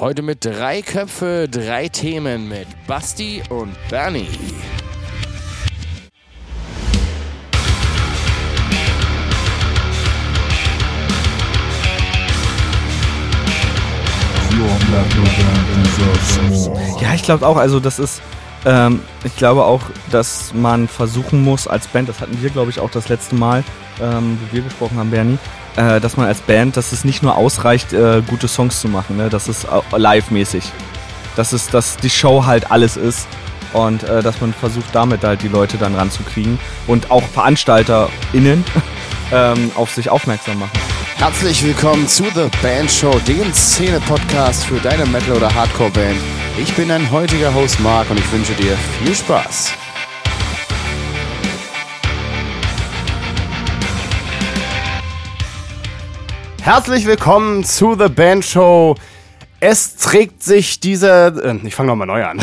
Heute mit drei Köpfe, drei Themen mit Basti und Bernie. Ja, ich glaube auch, also das ist, ähm, ich glaube auch, dass man versuchen muss als Band, das hatten wir glaube ich auch das letzte Mal, ähm, wo wir gesprochen haben, Bernie, äh, dass man als Band, dass es nicht nur ausreicht, äh, gute Songs zu machen, ne? das ist live-mäßig. Dass, es, dass die Show halt alles ist und äh, dass man versucht, damit halt die Leute dann ranzukriegen und auch VeranstalterInnen ähm, auf sich aufmerksam machen. Herzlich willkommen zu The Band Show, dem Szene-Podcast für deine Metal- oder Hardcore-Band. Ich bin dein heutiger Host Mark und ich wünsche dir viel Spaß. Herzlich willkommen zu The Band Show. Es trägt sich diese. Äh, ich fange nochmal neu an.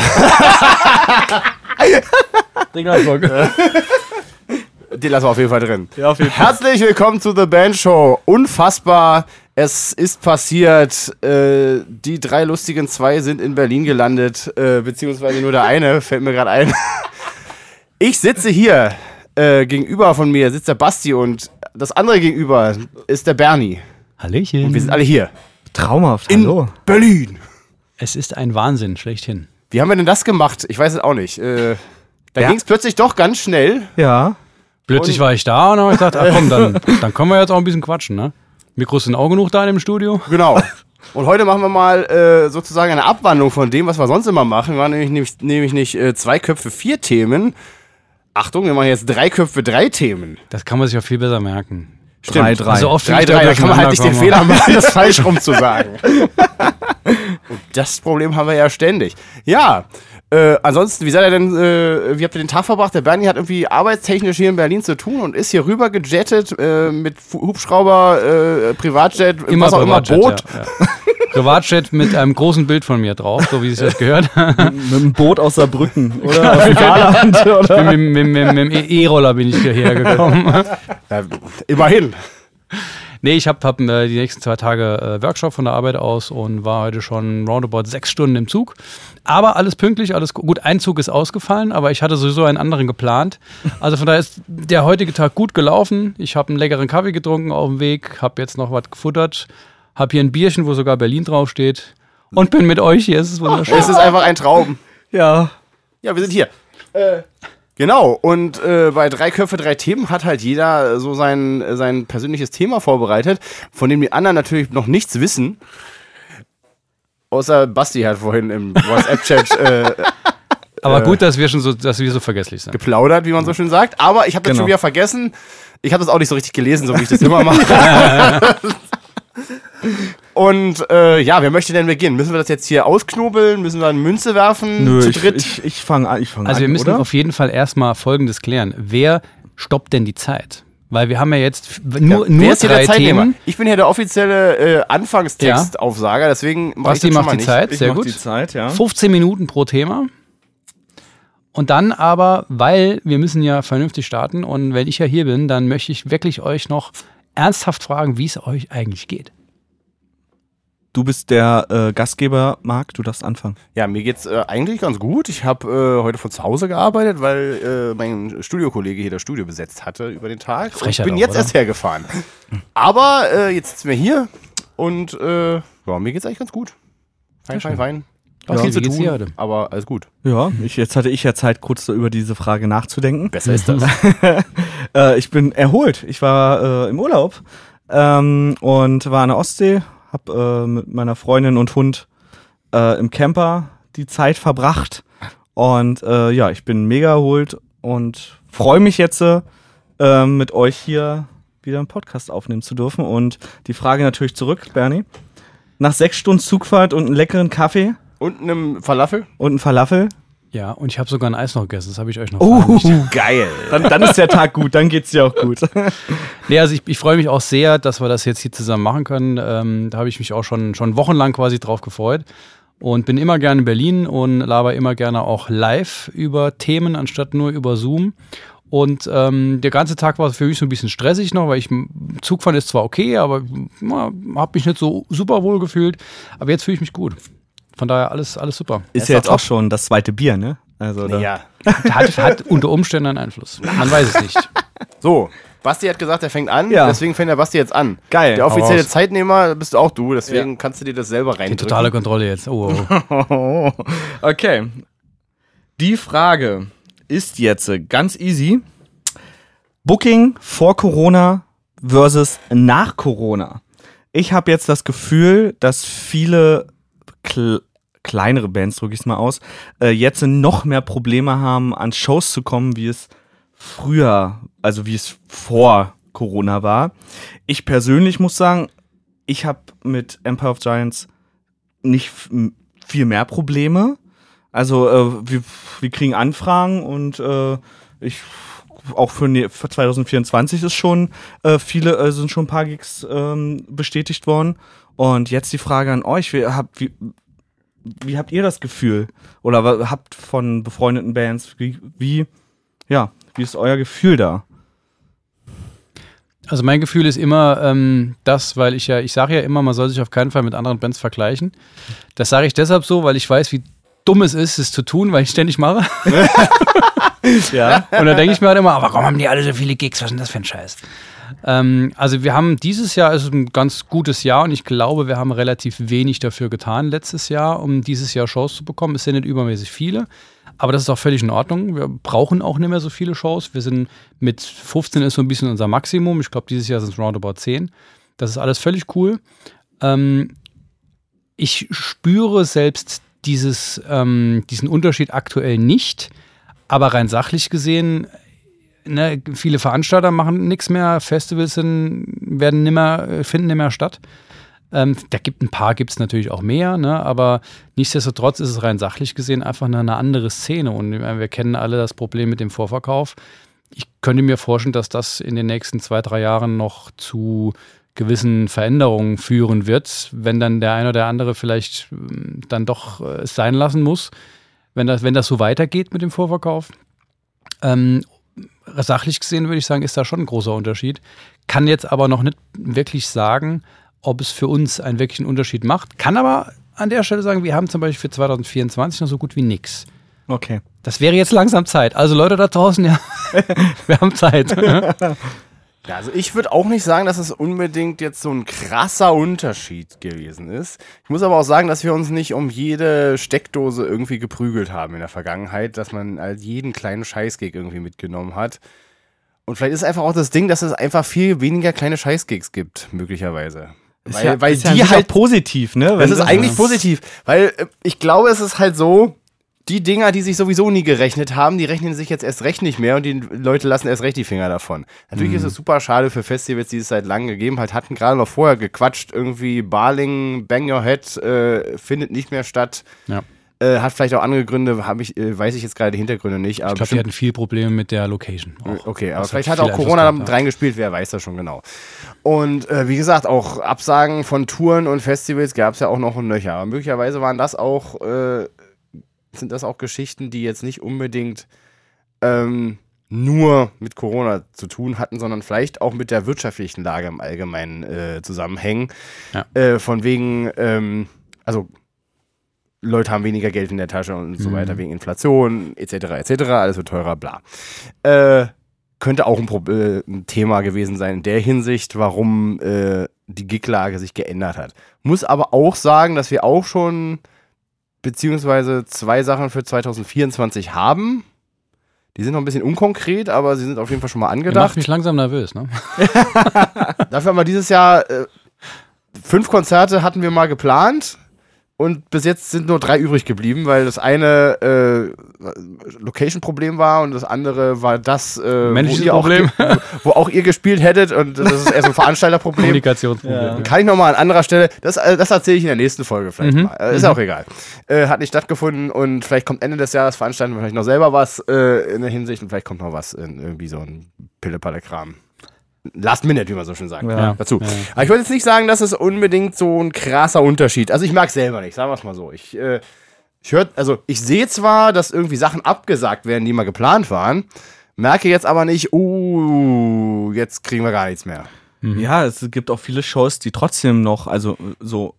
Den lassen wir auf jeden Fall drin. Ja, auf jeden Fall. Herzlich willkommen zu The Band Show. Unfassbar. Es ist passiert. Äh, die drei lustigen zwei sind in Berlin gelandet. Äh, beziehungsweise nur der eine, fällt mir gerade ein. Ich sitze hier. Äh, gegenüber von mir sitzt der Basti und das andere gegenüber ist der Bernie. Hallöchen. Und wir sind alle hier. Traumhaft, In hallo. Berlin. es ist ein Wahnsinn, schlechthin. Wie haben wir denn das gemacht? Ich weiß es auch nicht. Äh, da Ja. ging es plötzlich doch ganz schnell. Ja, Plötzlich Und- war ich da und habe ich gedacht, ach komm, dann, dann können wir jetzt auch ein bisschen quatschen, ne? Mikros sind auch genug da in dem Studio. Genau. Und heute machen wir mal äh, sozusagen eine Abwandlung von dem, was wir sonst immer machen. Wir machen nämlich, nämlich, nämlich nicht äh, zwei Köpfe, vier Themen. Achtung, wir machen jetzt drei Köpfe, drei Themen. Das kann man sich auch viel besser merken. Stimmt. drei, drei. Also oft Drei, wie ich drei, da kann man halt nicht den Fehler machen, das falsch rum zu sagen. Und das Problem haben wir ja ständig. Ja, äh, ansonsten, wie seid ihr denn, äh, wie habt ihr den Tag verbracht? Der Bernie hat irgendwie arbeitstechnisch hier in Berlin zu tun und ist hier rüber gejettet äh, mit Hubschrauber, äh, Privatjet. Immer was auch immer, Boot. Ja, ja. Privatjet mit einem großen Bild von mir drauf, so wie sich das gehört. mit einem Boot aus Saarbrücken oder aus dem Saarland oder? mit, mit, mit, mit dem E-Roller bin ich hierher gekommen. Ja, immerhin. Nee, ich habe hab, äh, die nächsten zwei Tage äh, Workshop von der Arbeit aus und war heute schon roundabout sechs Stunden im Zug. Aber alles pünktlich, alles gu- gut. Ein Zug ist ausgefallen, aber ich hatte sowieso einen anderen geplant. Also von daher ist der heutige Tag gut gelaufen. Ich habe einen leckeren Kaffee getrunken auf dem Weg, habe jetzt noch was gefuttert, habe hier ein Bierchen, wo sogar Berlin draufsteht und bin mit euch hier. Es ist wunderschön. Es ist einfach ein Traum. Ja. Ja, wir sind hier. Äh, genau, und äh, bei drei Köpfe, drei Themen hat halt jeder so sein, sein persönliches Thema vorbereitet, von dem die anderen natürlich noch nichts wissen. Außer Basti hat vorhin im WhatsApp-Chat äh, Aber gut, dass wir schon so, dass wir so vergesslich sind. geplaudert, wie man so schön sagt. Aber ich habe das Genau. schon wieder vergessen. Ich habe das auch nicht so richtig gelesen, so wie ich das immer mache. Und äh, ja, wer möchte denn beginnen? Müssen wir das jetzt hier ausknobeln? Müssen wir eine Münze werfen? Nö, zu ich, dritt? ich, ich fange an. Ich fang Also an, wir müssen oder? auf jeden Fall erstmal Folgendes klären. Wer stoppt denn die Zeit? Weil wir haben ja jetzt nur, Ja, nur ist drei? Themen. Ich bin hier der offizielle äh, Anfangstextaufsager, deswegen mach Basti ich das schon macht mal die nicht. Zeit, ich sehr gut. die Zeit, ja. 15 Minuten pro Thema. Und dann aber, weil wir müssen ja vernünftig starten und wenn ich ja hier bin, dann möchte ich wirklich euch noch ernsthaft fragen, wie es euch eigentlich geht. Du bist der äh, Gastgeber, Marc, du darfst anfangen. Ja, mir geht's äh, eigentlich ganz gut. Ich habe äh, heute von zu Hause gearbeitet, weil äh, mein Studiokollege hier das Studio besetzt hatte über den Tag. Frechheit und bin auch, jetzt oder? erst hergefahren. Aber äh, jetzt sitzen wir hier und äh, ja, mir geht's eigentlich ganz gut. Fein, fein, fein. Ja, viel zu tun, aber alles gut. Ja, ich, jetzt hatte ich ja Zeit, kurz so über diese Frage nachzudenken. Besser ist das. Äh, ich bin erholt. Ich war äh, im Urlaub ähm, und war an der Ostsee, hab äh, mit meiner Freundin und Hund äh, im Camper die Zeit verbracht. Und äh, ja, ich bin mega erholt und freue mich jetzt, äh, mit euch hier wieder einen Podcast aufnehmen zu dürfen. Und die Frage natürlich zurück, Bernie. Nach sechs Stunden Zugfahrt und einem leckeren Kaffee Und einem Falafel? und einem Falafel, Ja, und ich habe sogar ein Eis noch gegessen, das habe ich euch noch Uh. verheimlicht. Geil. dann, dann ist der Tag gut, dann geht's dir auch gut. Nee, also ich, ich freue mich auch sehr, dass wir das jetzt hier zusammen machen können. Ähm, da habe ich mich auch schon, schon wochenlang quasi drauf gefreut. Und bin immer gerne in Berlin und laber immer gerne auch live über Themen, anstatt nur über Zoom. Und ähm, der ganze Tag war für mich so ein bisschen stressig noch, weil ich Zugfahren ist zwar okay, aber habe mich nicht so super wohl gefühlt. Aber jetzt fühle ich mich gut. Von daher alles, alles super. Ist ja jetzt auch schon das zweite Bier, ne? Also da- Ja. Hat, hat unter Umständen einen Einfluss. Man weiß es nicht. So, Basti hat gesagt, er fängt an, Ja. deswegen fängt der Basti jetzt an. Geil. Der offizielle. Zeitnehmer bist auch du, deswegen kannst du dir das selber Die rein. totale Kontrolle jetzt. Oh, oh. okay. Die Frage ist jetzt äh, ganz easy. Booking vor Corona versus nach Corona. Ich habe jetzt das Gefühl, dass viele kl kleinere Bands, drücke ich es mal aus, äh, jetzt noch mehr Probleme haben, an Shows zu kommen, wie es früher, also wie es vor Corona war. Ich persönlich muss sagen, ich habe mit Empire of Giants nicht viel mehr Probleme. Also äh, wir, wir kriegen Anfragen und äh, ich auch für, ne- für 2024 ist schon äh, viele äh, sind schon ein paar Gigs ähm, bestätigt worden. Und jetzt die Frage an euch: wie, habt, wie, wie habt ihr das Gefühl? Oder habt von befreundeten Bands, wie, wie, ja, wie ist euer Gefühl da? Also mein Gefühl ist immer ähm, das, weil ich ja, ich sage ja immer, man soll sich auf keinen Fall mit anderen Bands vergleichen. Das sage ich deshalb so, weil ich weiß, wie dumm es ist, es zu tun, weil ich ständig mache. Ja. Und da denke ich mir halt immer, aber warum haben die alle so viele Gigs? Was ist denn das für ein Scheiß? Ähm, also wir haben dieses Jahr ist ein ganz gutes Jahr und ich glaube, wir haben relativ wenig dafür getan letztes Jahr, um dieses Jahr Shows zu bekommen. Es sind nicht übermäßig viele, aber das ist auch völlig in Ordnung. Wir brauchen auch nicht mehr so viele Shows. Wir sind mit 15 ist so ein bisschen unser Maximum. Ich glaube, dieses Jahr sind es roundabout 10. Das ist alles völlig cool. Ähm, ich spüre selbst dieses, ähm, diesen Unterschied aktuell nicht, aber rein sachlich gesehen ne, viele Veranstalter machen nichts mehr, Festivals sind, werden nimmer, äh, finden nicht mehr statt. Ähm, da gibt ein paar, gibt es natürlich auch mehr, ne? aber nichtsdestotrotz ist es rein sachlich gesehen einfach eine, eine andere Szene und meine, wir kennen alle das Problem mit dem Vorverkauf. Ich könnte mir vorstellen, dass das in den nächsten zwei, drei Jahren noch zu gewissen Veränderungen führen wird, wenn dann der eine oder andere vielleicht ähm, dann doch äh, es sein lassen muss, wenn das, wenn das so weitergeht mit dem Vorverkauf. Ähm, sachlich gesehen würde ich sagen, ist da schon ein großer Unterschied. Kann jetzt aber noch nicht wirklich sagen, ob es für uns einen wirklichen Unterschied macht. Kann aber an der Stelle sagen, wir haben zum Beispiel für 2024 noch so gut wie nichts. Okay. Das wäre jetzt langsam Zeit. Also Leute da draußen, ja, wir haben Zeit. Ja, also ich würde auch nicht sagen, dass es unbedingt jetzt so ein krasser Unterschied gewesen ist. Ich muss aber auch sagen, dass wir uns nicht um jede Steckdose irgendwie geprügelt haben in der Vergangenheit, dass man halt jeden kleinen Scheißgig irgendwie mitgenommen hat. Und vielleicht ist einfach auch das Ding, dass es einfach viel weniger kleine Scheißgigs gibt, möglicherweise. Weil, ja, weil die halt positiv, ne? Das Wenn ist eigentlich positiv, weil äh, ich glaube, es ist halt so, die Dinger, die sich sowieso nie gerechnet haben, die rechnen sich jetzt erst recht nicht mehr und die Leute lassen erst recht die Finger davon. Natürlich Mhm. ist es super schade für Festivals, die es seit langem gegeben hat, hatten gerade noch vorher gequatscht, irgendwie Barling, Bang Your Head äh, findet nicht mehr statt. Ja. Äh, hat vielleicht auch andere Gründe, hab ich, äh, weiß ich jetzt gerade die Hintergründe nicht. Ich glaube, die hatten viel Probleme mit der Location. auch. Okay, aber Was vielleicht hat viel auch Corona damit hat. reingespielt, wer weiß das schon genau. Und äh, wie gesagt, auch Absagen von Touren und Festivals gab es ja auch noch und nöcher. Aber möglicherweise waren das auch, äh, sind das auch Geschichten, die jetzt nicht unbedingt ähm, nur mit Corona zu tun hatten, sondern vielleicht auch mit der wirtschaftlichen Lage im Allgemeinen äh, zusammenhängen. Ja. Äh, von wegen, ähm, also Leute haben weniger Geld in der Tasche und so Mhm. weiter, wegen Inflation, etc., etc., alles wird teurer, bla. Äh, könnte auch ein, Pro äh, ein Thema gewesen sein in der Hinsicht, warum äh, die Giglage sich geändert hat. Muss aber auch sagen, dass wir auch schon beziehungsweise zwei Sachen für 2024 haben. Die sind noch ein bisschen unkonkret, aber sie sind auf jeden Fall schon mal Ihr macht angedacht. mich langsam nervös, ne? Dafür haben wir dieses Jahr äh, fünf Konzerte hatten wir mal geplant und bis jetzt sind nur drei übrig geblieben, weil das eine äh, Location-Problem war und das andere war das, äh, wo, ihr Problem. Auch, wo auch ihr gespielt hättet und das ist eher so ein Veranstalterproblem. Kommunikationsproblem. Kann ich nochmal an anderer Stelle, das, äh, das erzähle ich in der nächsten Folge vielleicht Mhm. mal. Ist ja auch egal. Äh, hat nicht stattgefunden und vielleicht kommt Ende des Jahres, veranstalten wir vielleicht noch selber was äh, in der Hinsicht und vielleicht kommt noch was in irgendwie so ein Pillepalle-Kram. Last Minute, wie man so schön sagt. Ja. Dazu. Ja. Aber ich würde jetzt nicht sagen, dass es unbedingt so ein krasser Unterschied. Also ich mag selber nicht, sagen wir es mal so. Ich, äh, ich hör, also ich sehe zwar, dass irgendwie Sachen abgesagt werden, die mal geplant waren, merke jetzt aber nicht, uh, jetzt kriegen wir gar nichts mehr. Ja, es gibt auch viele Shows, die trotzdem noch, also so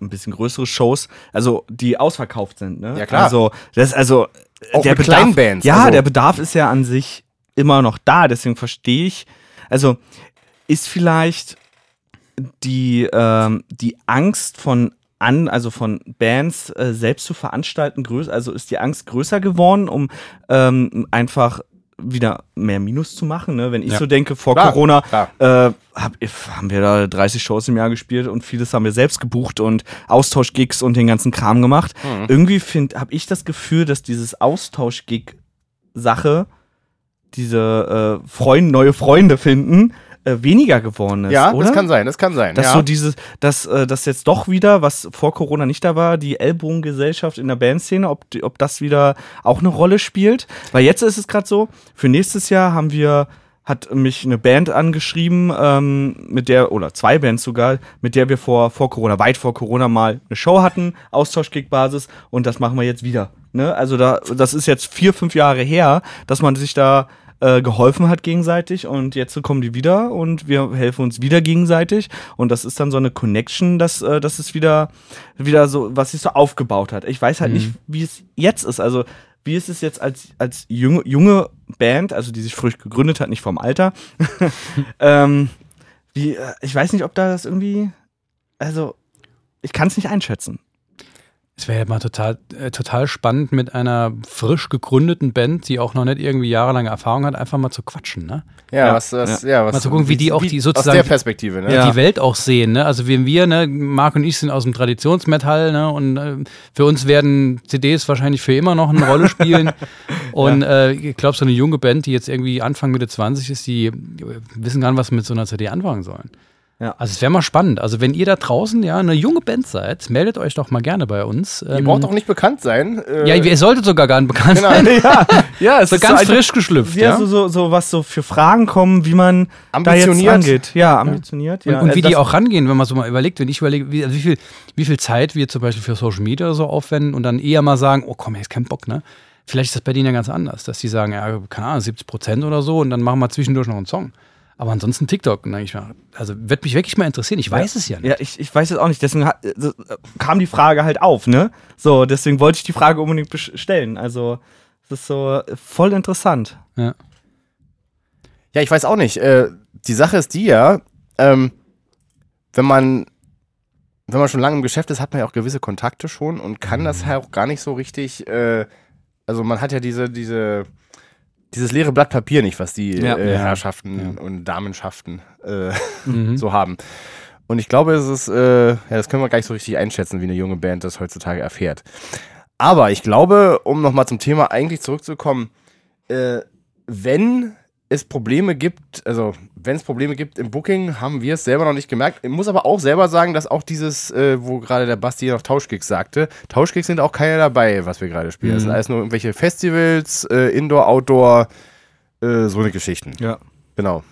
ein bisschen größere Shows, also die ausverkauft sind. Ne? Ja, klar. Also das also Auch der mit Bedarf, kleinen Bands, Ja, also- der Bedarf ist ja an sich immer noch da. Deswegen verstehe ich. Also ist vielleicht die ähm, die Angst von an, also von Bands äh, selbst zu veranstalten, größer, also ist die Angst größer geworden, um ähm, einfach wieder mehr Minus zu machen. Ne? Wenn ich Ja. so denke, vor Klar, Corona klar. äh, hab, haben wir da 30 Shows im Jahr gespielt und vieles haben wir selbst gebucht und Austauschgigs und den ganzen Kram gemacht. Mhm. Irgendwie habe ich das Gefühl, dass dieses Austauschgig-Sache, diese äh, Freund, neue Freunde finden, äh, weniger geworden ist. Ja, oder? das kann sein, das kann sein. Dass ja. so dieses, dass äh, das jetzt doch wieder, was vor Corona nicht da war, die Ellbogengesellschaft in der Bandszene, ob, ob das wieder auch eine Rolle spielt. Weil jetzt ist es gerade so, für nächstes Jahr haben wir, hat mich eine Band angeschrieben, ähm, mit der, oder zwei Bands sogar, mit der wir vor, vor Corona, weit vor Corona mal eine Show hatten, Austauschkick-Basis, und das machen wir jetzt wieder. Ne? Also da, das ist jetzt vier, fünf Jahre her, dass man sich da äh, geholfen hat gegenseitig und jetzt kommen die wieder und wir helfen uns wieder gegenseitig und das ist dann so eine Connection, dass äh, das ist wieder wieder so, was sich so aufgebaut hat. Ich weiß halt nicht, wie es jetzt ist. Also wie ist es jetzt als als junge junge Band, also die sich frisch gegründet hat, nicht vom Alter. ähm, wie, äh, ich weiß nicht, ob da das irgendwie, also ich kann es nicht einschätzen. Es wäre ja mal total, äh, total spannend, mit einer frisch gegründeten Band, die auch noch nicht irgendwie jahrelange Erfahrung hat, einfach mal zu quatschen, ne? ja, Ja. was, was, ja. was Mal zu gucken, wie die auch die Aus sozusagen- der Perspektive, ne? Ja. die Welt auch sehen. Ne? Also wir, wir, ne, Marc und ich sind aus dem Traditionsmetall ne? und äh, für uns werden CDs wahrscheinlich für immer noch eine Rolle spielen. und äh, ich glaube, so eine junge Band, die jetzt irgendwie Anfang Mitte 20 ist, die äh, wissen gar nicht, was sie mit so einer CD anfangen sollen. Ja. Also es wäre mal spannend. Also wenn ihr da draußen ja eine junge Band seid, meldet euch doch mal gerne bei uns. Ihr braucht auch nicht bekannt sein. Äh, ja, ihr solltet sogar gar nicht bekannt Genau. sein. ja, ja, es So ist ganz einfach- frisch geschlüpft. Ja, Ja? so, so, so was so für Fragen kommen, wie man da jetzt Ambitioniert. angeht. Ja, ambitioniert. Und, ja. und wie Das- die auch rangehen, wenn man so mal überlegt, wenn ich überlege, wie, also wie, viel, wie viel Zeit wir zum Beispiel für Social Media so aufwenden und dann eher mal sagen, oh komm, jetzt kein Bock, ne? Vielleicht ist das bei denen ja ganz anders, dass die sagen, ja, keine Ahnung, 70 Prozent oder so und dann machen wir zwischendurch noch einen Song. Aber ansonsten TikTok, ne, ich mal, also wird mich wirklich mal interessieren. Ich weiß es ja nicht. Ja, ich, ich weiß es auch nicht. Deswegen hat, äh, so, äh, kam die Frage halt auf, ne? So, deswegen wollte ich die Frage unbedingt stellen. Also, das ist so äh, voll interessant. Ja. Ja, ich weiß auch nicht. Äh, die Sache ist die ja, ähm, wenn man wenn man schon lange im Geschäft ist, hat man ja auch gewisse Kontakte schon und kann das halt auch gar nicht so richtig. Äh, also man hat ja diese diese dieses leere Blatt Papier nicht, was die Ja. äh, Ja. Herrschaften und Damenschaften äh, Mhm. so haben. Und ich glaube, es ist, äh, ja, das können wir gar nicht so richtig einschätzen, wie eine junge Band das heutzutage erfährt. Aber ich glaube, um nochmal zum Thema eigentlich zurückzukommen, äh, wenn es Probleme gibt, also wenn es Probleme gibt im Booking, haben wir es selber noch nicht gemerkt. Ich muss aber auch selber sagen, dass auch dieses, äh, wo gerade der Basti noch Tauschgigs sagte, Tauschgigs sind auch keine dabei, was wir gerade spielen. Das sind alles nur irgendwelche Festivals, äh, Indoor, Outdoor, äh, so eine Geschichten. Ja. Genau.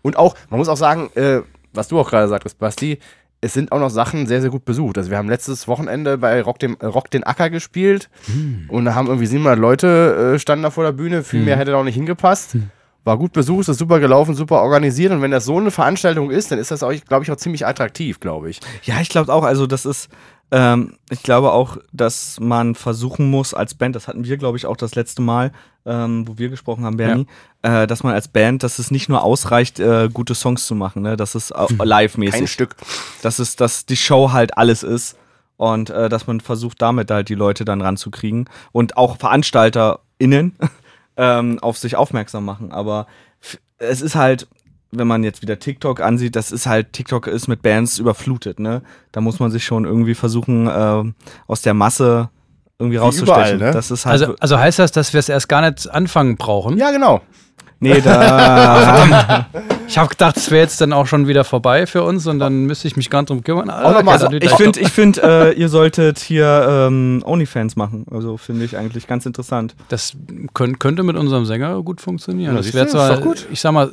Und auch, man muss auch sagen, äh, was du auch gerade sagtest, Basti, es sind auch noch Sachen sehr, sehr gut besucht. Also wir haben letztes Wochenende bei Rock, dem, Rock den Acker gespielt und da haben irgendwie 700 Leute äh, standen da vor der Bühne. Viel mehr hätte da auch nicht hingepasst. War gut besucht, ist super gelaufen, super organisiert und wenn das so eine Veranstaltung ist, dann ist das auch, glaube ich, auch ziemlich attraktiv, glaube ich. Ja, ich glaube auch, also das ist, ähm, ich glaube auch, dass man versuchen muss als Band, das hatten wir, glaube ich, auch das letzte Mal, ähm, wo wir gesprochen haben, Bernie, äh, dass man als Band, dass es nicht nur ausreicht, äh, gute Songs zu machen, ne? Das ist auch live-mäßig. Kein Stück. dass es, dass die Show halt alles ist und äh, dass man versucht, damit halt die Leute dann ranzukriegen und auch VeranstalterInnen ähm, auf sich aufmerksam machen. Aber es ist halt, wenn man jetzt wieder TikTok ansieht, das ist halt, TikTok ist mit Bands überflutet, ne? Da muss man sich schon irgendwie versuchen, ähm, aus der Masse irgendwie rauszustechen. überall, ne? Das ist halt. Also, also heißt das, dass wir es erst gar nicht anfangen brauchen? Ja, genau. Nee, da. Ich habe gedacht, es wäre jetzt dann auch schon wieder vorbei für uns und dann müsste ich mich gar nicht drum kümmern. Noch mal, also, ich finde, ich find, äh, ihr solltet hier ähm, Onlyfans machen. Also finde ich eigentlich ganz interessant. Das könnt, könnte mit unserem Sänger gut funktionieren. Ja, das wäre zwar, ist doch gut. ich sag mal,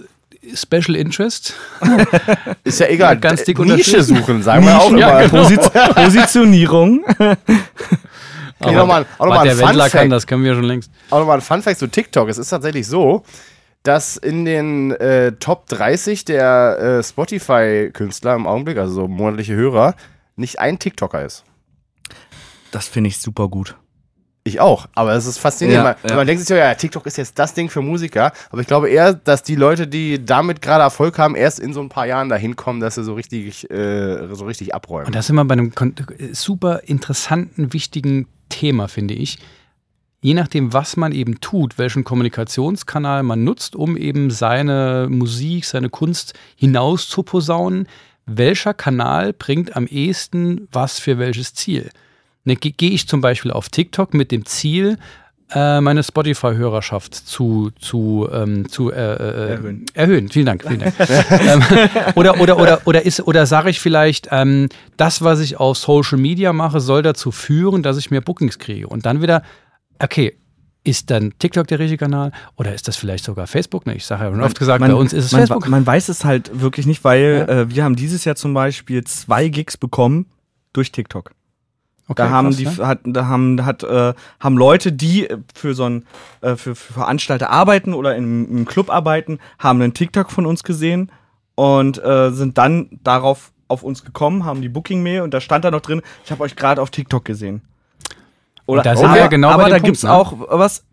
Special Interest. Ist ja egal. Ganz dick Nische suchen, sagen wir auch. Ja, genau. Posi Positionierung. Nochmal- auch noch was mal der Wendler kann, das können wir schon längst. auch nochmal ein Funfact zu TikTok. Es ist tatsächlich so, dass in den äh, Top 30 der äh, Spotify-Künstler im Augenblick, also so monatliche Hörer, nicht ein TikToker ist. Das finde ich super gut. Ich auch, aber es ist faszinierend. Ja, man, ja. man denkt sich so, ja, TikTok ist jetzt das Ding für Musiker, aber ich glaube eher, dass die Leute, die damit gerade Erfolg haben, erst in so ein paar Jahren dahin kommen, dass sie so richtig, äh, so richtig abräumen. Und da sind wir bei einem super interessanten, wichtigen Thema, finde ich. Je nachdem, was man eben tut, welchen Kommunikationskanal man nutzt, um eben seine Musik, seine Kunst hinaus zu posaunen, welcher Kanal bringt am ehesten was für welches Ziel? Ne, ge- Gehe ich zum Beispiel auf TikTok mit dem Ziel, äh, meine Spotify-Hörerschaft zu, zu, ähm, zu äh, äh, Erhöhen. erhöhen. Vielen Dank, vielen Dank. ähm, oder oder, oder, oder, ist, oder sage ich vielleicht, ähm, das, was ich auf Social Media mache, soll dazu führen, dass ich mehr Bookings kriege. Und dann wieder, okay, ist dann TikTok der richtige Kanal oder ist das vielleicht sogar Facebook? Ne, ich sage ja schon oft gesagt, bei uns ist es man, Facebook. Man weiß es halt wirklich nicht, weil äh, wir haben dieses Jahr zum Beispiel zwei Gigs bekommen durch TikTok. Okay, da haben krass, die ja. hat, da haben hat äh, haben Leute, die äh, für so ein äh, für, für Veranstalter arbeiten oder in einem Club arbeiten, haben einen TikTok von uns gesehen und äh, sind dann darauf auf uns gekommen, haben die Booking Mail und da stand da noch drin, ich habe euch gerade auf TikTok gesehen. Und da sind wir ja genau bei aber dem da Punkt, gibt's ne? auch was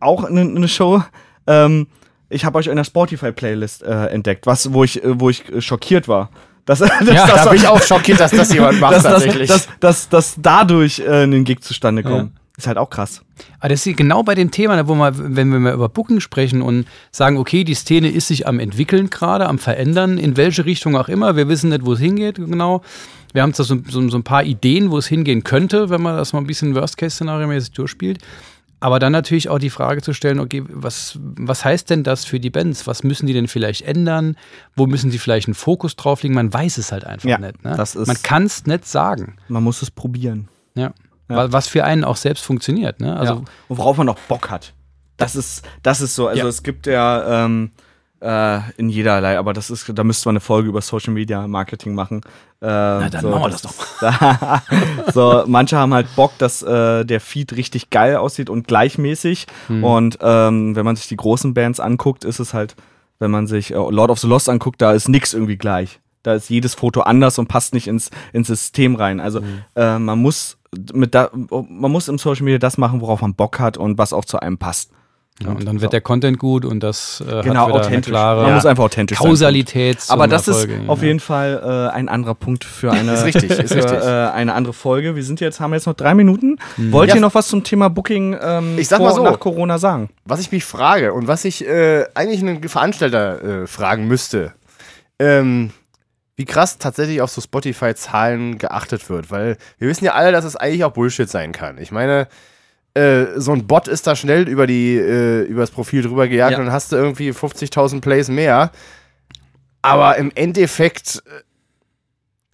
auch eine ne Show ähm, ich habe euch in der Spotify Playlist äh, entdeckt, was wo ich wo ich schockiert war. Das, das, Ja, da bin ich auch schockiert, dass das jemand macht dass, tatsächlich. dass, dass, dass dadurch äh, ein Gig zustande kommt. Ist halt auch krass. Aber das ist genau bei dem Thema, wo wir, wenn wir mal über Booking sprechen und sagen, okay, die Szene ist sich am entwickeln gerade, am verändern, in welche Richtung auch immer. Wir wissen nicht, wo es hingeht, genau. Wir haben zwar so, so, so ein paar Ideen, wo es hingehen könnte, wenn man das mal ein bisschen Worst-Case-Szenario-mäßig durchspielt. Aber dann natürlich auch die Frage zu stellen, okay, was, was heißt denn das für die Bands? Was müssen die denn vielleicht ändern? Wo müssen sie vielleicht einen Fokus drauf legen? Man weiß es halt einfach Ja, nicht. Ne? das ist- Man kann es nicht sagen. Man muss es probieren. Ja. Wa- Was für einen auch selbst funktioniert. Ne? Also, ja. Und worauf man auch Bock hat. Das ist, das ist so. Also Ja. es gibt ja ähm, äh, in jederlei, aber das ist, da müsste man eine Folge über Social Media Marketing machen. Ähm, Na, dann machen wir das doch. so, manche haben halt Bock, dass äh, der Feed richtig geil aussieht und gleichmäßig. Hm. Und ähm, wenn man sich die großen Bands anguckt, ist es halt, wenn man sich äh, Lord of the Lost anguckt, da ist nix irgendwie gleich. Da ist jedes Foto anders und passt nicht ins, ins System rein. Also Hm. äh, man muss mit da, man muss im Social Media das machen, worauf man Bock hat und was auch zu einem passt. Ja, und dann wird der Content gut und das äh, Genau, hat wieder authentisch. eine klare Man muss einfach authentisch sein. Kausalität. zum Aber das Erfolg, ist ja. auf jeden Fall äh, ein anderer Punkt für eine, Ist richtig, ist für. Äh, eine andere Folge. Wir sind jetzt, haben jetzt noch drei Minuten. Wollt Ja. ihr noch was zum Thema Booking ähm, Ich sag vor mal so. nach Corona sagen? Was ich mich frage und was ich äh, eigentlich einen Veranstalter äh, fragen müsste, ähm, wie krass tatsächlich auf so Spotify-Zahlen geachtet wird, weil wir wissen ja alle, dass es eigentlich auch Bullshit sein kann. Ich meine, äh, so ein Bot ist da schnell über die äh, über das Profil drüber gejagt Ja. und dann hast du irgendwie 50.000 Plays mehr. Aber im Endeffekt äh,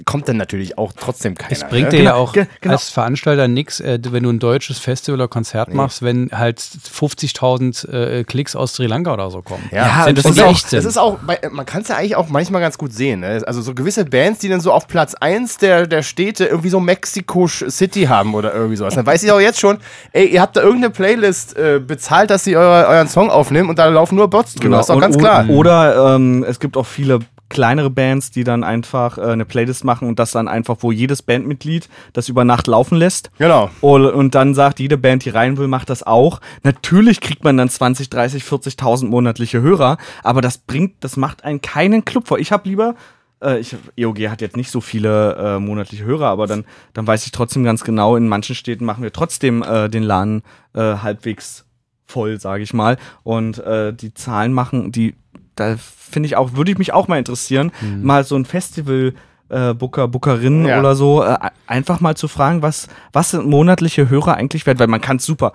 kommt dann natürlich auch trotzdem keiner. Es bringt ne? dir ja auch ge- genau. als Veranstalter nichts, äh, wenn du ein deutsches Festival oder Konzert Nee. machst, wenn halt 50.000 äh, Klicks aus Sri Lanka oder so kommen. Ja, Selbst das ist auch, das ist auch man kann es ja eigentlich auch manchmal ganz gut sehen. Ne? Also so gewisse Bands, die dann so auf Platz 1 der, der Städte irgendwie so Mexico City haben oder irgendwie sowas. Dann weiß ich auch jetzt schon, ey, ihr habt da irgendeine Playlist äh, bezahlt, dass sie eure, euren Song aufnehmen und da laufen nur Bots drüber. Das ist auch Und- ganz klar. Oder ähm, es gibt auch viele kleinere Bands, die dann einfach äh, eine Playlist machen und das dann einfach, wo jedes Bandmitglied das über Nacht laufen lässt. Genau. Und, und dann sagt, jede Band, die rein will, macht das auch. Natürlich kriegt man dann 20, 30, 40.000 monatliche Hörer, aber das bringt, das macht einen keinen Club vor. Ich habe lieber, äh, ich, EOG hat jetzt nicht so viele äh, monatliche Hörer, aber dann, dann weiß ich trotzdem ganz genau, in manchen Städten machen wir trotzdem äh, den Laden äh, halbwegs voll, sage ich mal. Und äh, die Zahlen machen, die, da finde ich auch, würde ich mich auch mal interessieren, mal so ein Festival. Äh, Booker, Bookerinnen Ja. oder so, äh, einfach mal zu fragen, was, was sind monatliche Hörer eigentlich wert, weil man kann es super.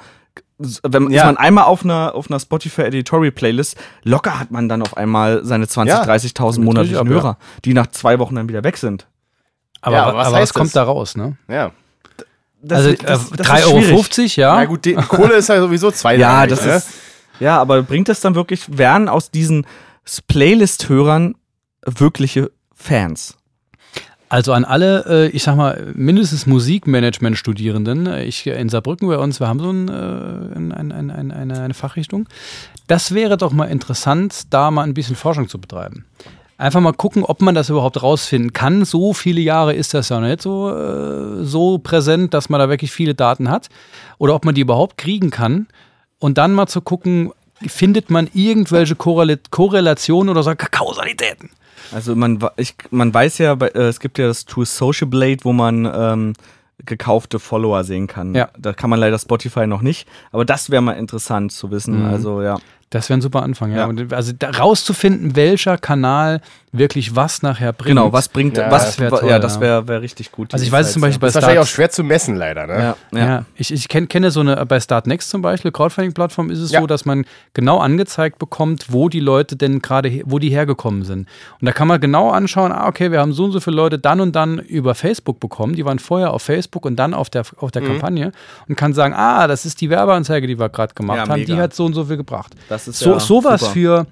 Wenn Ja. ist man einmal auf einer, auf einer Spotify Editorial Playlist, locker hat man dann auf einmal seine 20.000, Ja. 30.000 Mit monatlichen Hörer, die nach zwei Wochen dann wieder weg sind. aber Ja, aber was, aber was heißt kommt das? da raus, ne? Ja. Das, also das äh, ist 3,50 Euro, ja. Na gut, die Kohle ist ja sowieso zwei. Ja, das ist. Ja, aber bringt das dann wirklich, werden aus diesen Playlist-Hörern wirkliche Fans? Also an alle, äh, ich sag mal, mindestens Musikmanagement-Studierenden, äh, ich in Saarbrücken bei uns, wir haben so äh, ein, ein, ein, eine, eine Fachrichtung. Das wäre doch mal interessant, da mal ein bisschen Forschung zu betreiben. Einfach mal gucken, ob man das überhaupt rausfinden kann. So viele Jahre ist das ja nicht so, äh, so präsent, dass man da wirklich viele Daten hat. Oder ob man die überhaupt kriegen kann. Und dann mal zu gucken, findet man irgendwelche Korrel Korrelationen oder sogar Kausalitäten. Also man, ich, man weiß ja, äh, es gibt ja das Tool Social Blade, wo man ähm, gekaufte Follower sehen kann. Ja. Da kann man leider Spotify noch nicht, aber das wäre mal interessant zu wissen. Mhm. Also ja. Das wäre ein super Anfang, ja. Ja. Und also da rauszufinden, welcher Kanal wirklich was nachher bringt. Genau, was bringt, Ja, was, das wär wa- toll, ja, das ja. wäre wär richtig gut. Also ich die weiß es zum Beispiel bei ist wahrscheinlich auch Start. schwer zu messen, leider. Ne? Ja, ja. Ja, ja. ich, ich kenn, kenne so eine, bei Startnext zum Beispiel, Crowdfunding-Plattform, ist es Ja. so, dass man genau angezeigt bekommt, wo die Leute denn gerade, wo die hergekommen sind. Und da kann man genau anschauen, ah, okay, wir haben so und so viele Leute dann und dann über Facebook bekommen, die waren vorher auf Facebook und dann auf der, auf der Kampagne und kann sagen, ah, das ist die Werbeanzeige, die wir gerade gemacht Ja, haben, die mega. hat so und so viel gebracht. Das ist So, ja sowas super. für,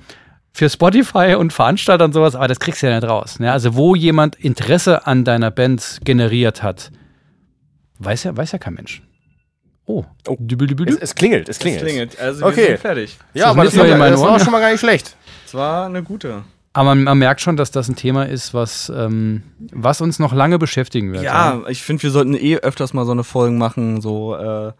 für Spotify und Veranstalter und sowas, aber das kriegst du ja nicht raus. Ne? Also wo jemand Interesse an deiner Band generiert hat, weiß ja, weiß ja kein Mensch. Oh, Oh. dübel, dübel, Es, dübel. es klingelt, es Es klingelt. klingelt. Also Okay. wir sind fertig. Ja, So, aber das, war, meinen das war schon mal gar nicht schlecht. Es war eine gute. Aber man, man merkt schon, dass das ein Thema ist, was, ähm, was uns noch lange beschäftigen wird. Ja, ich finde, wir sollten eh öfters mal so eine Folge machen, so äh,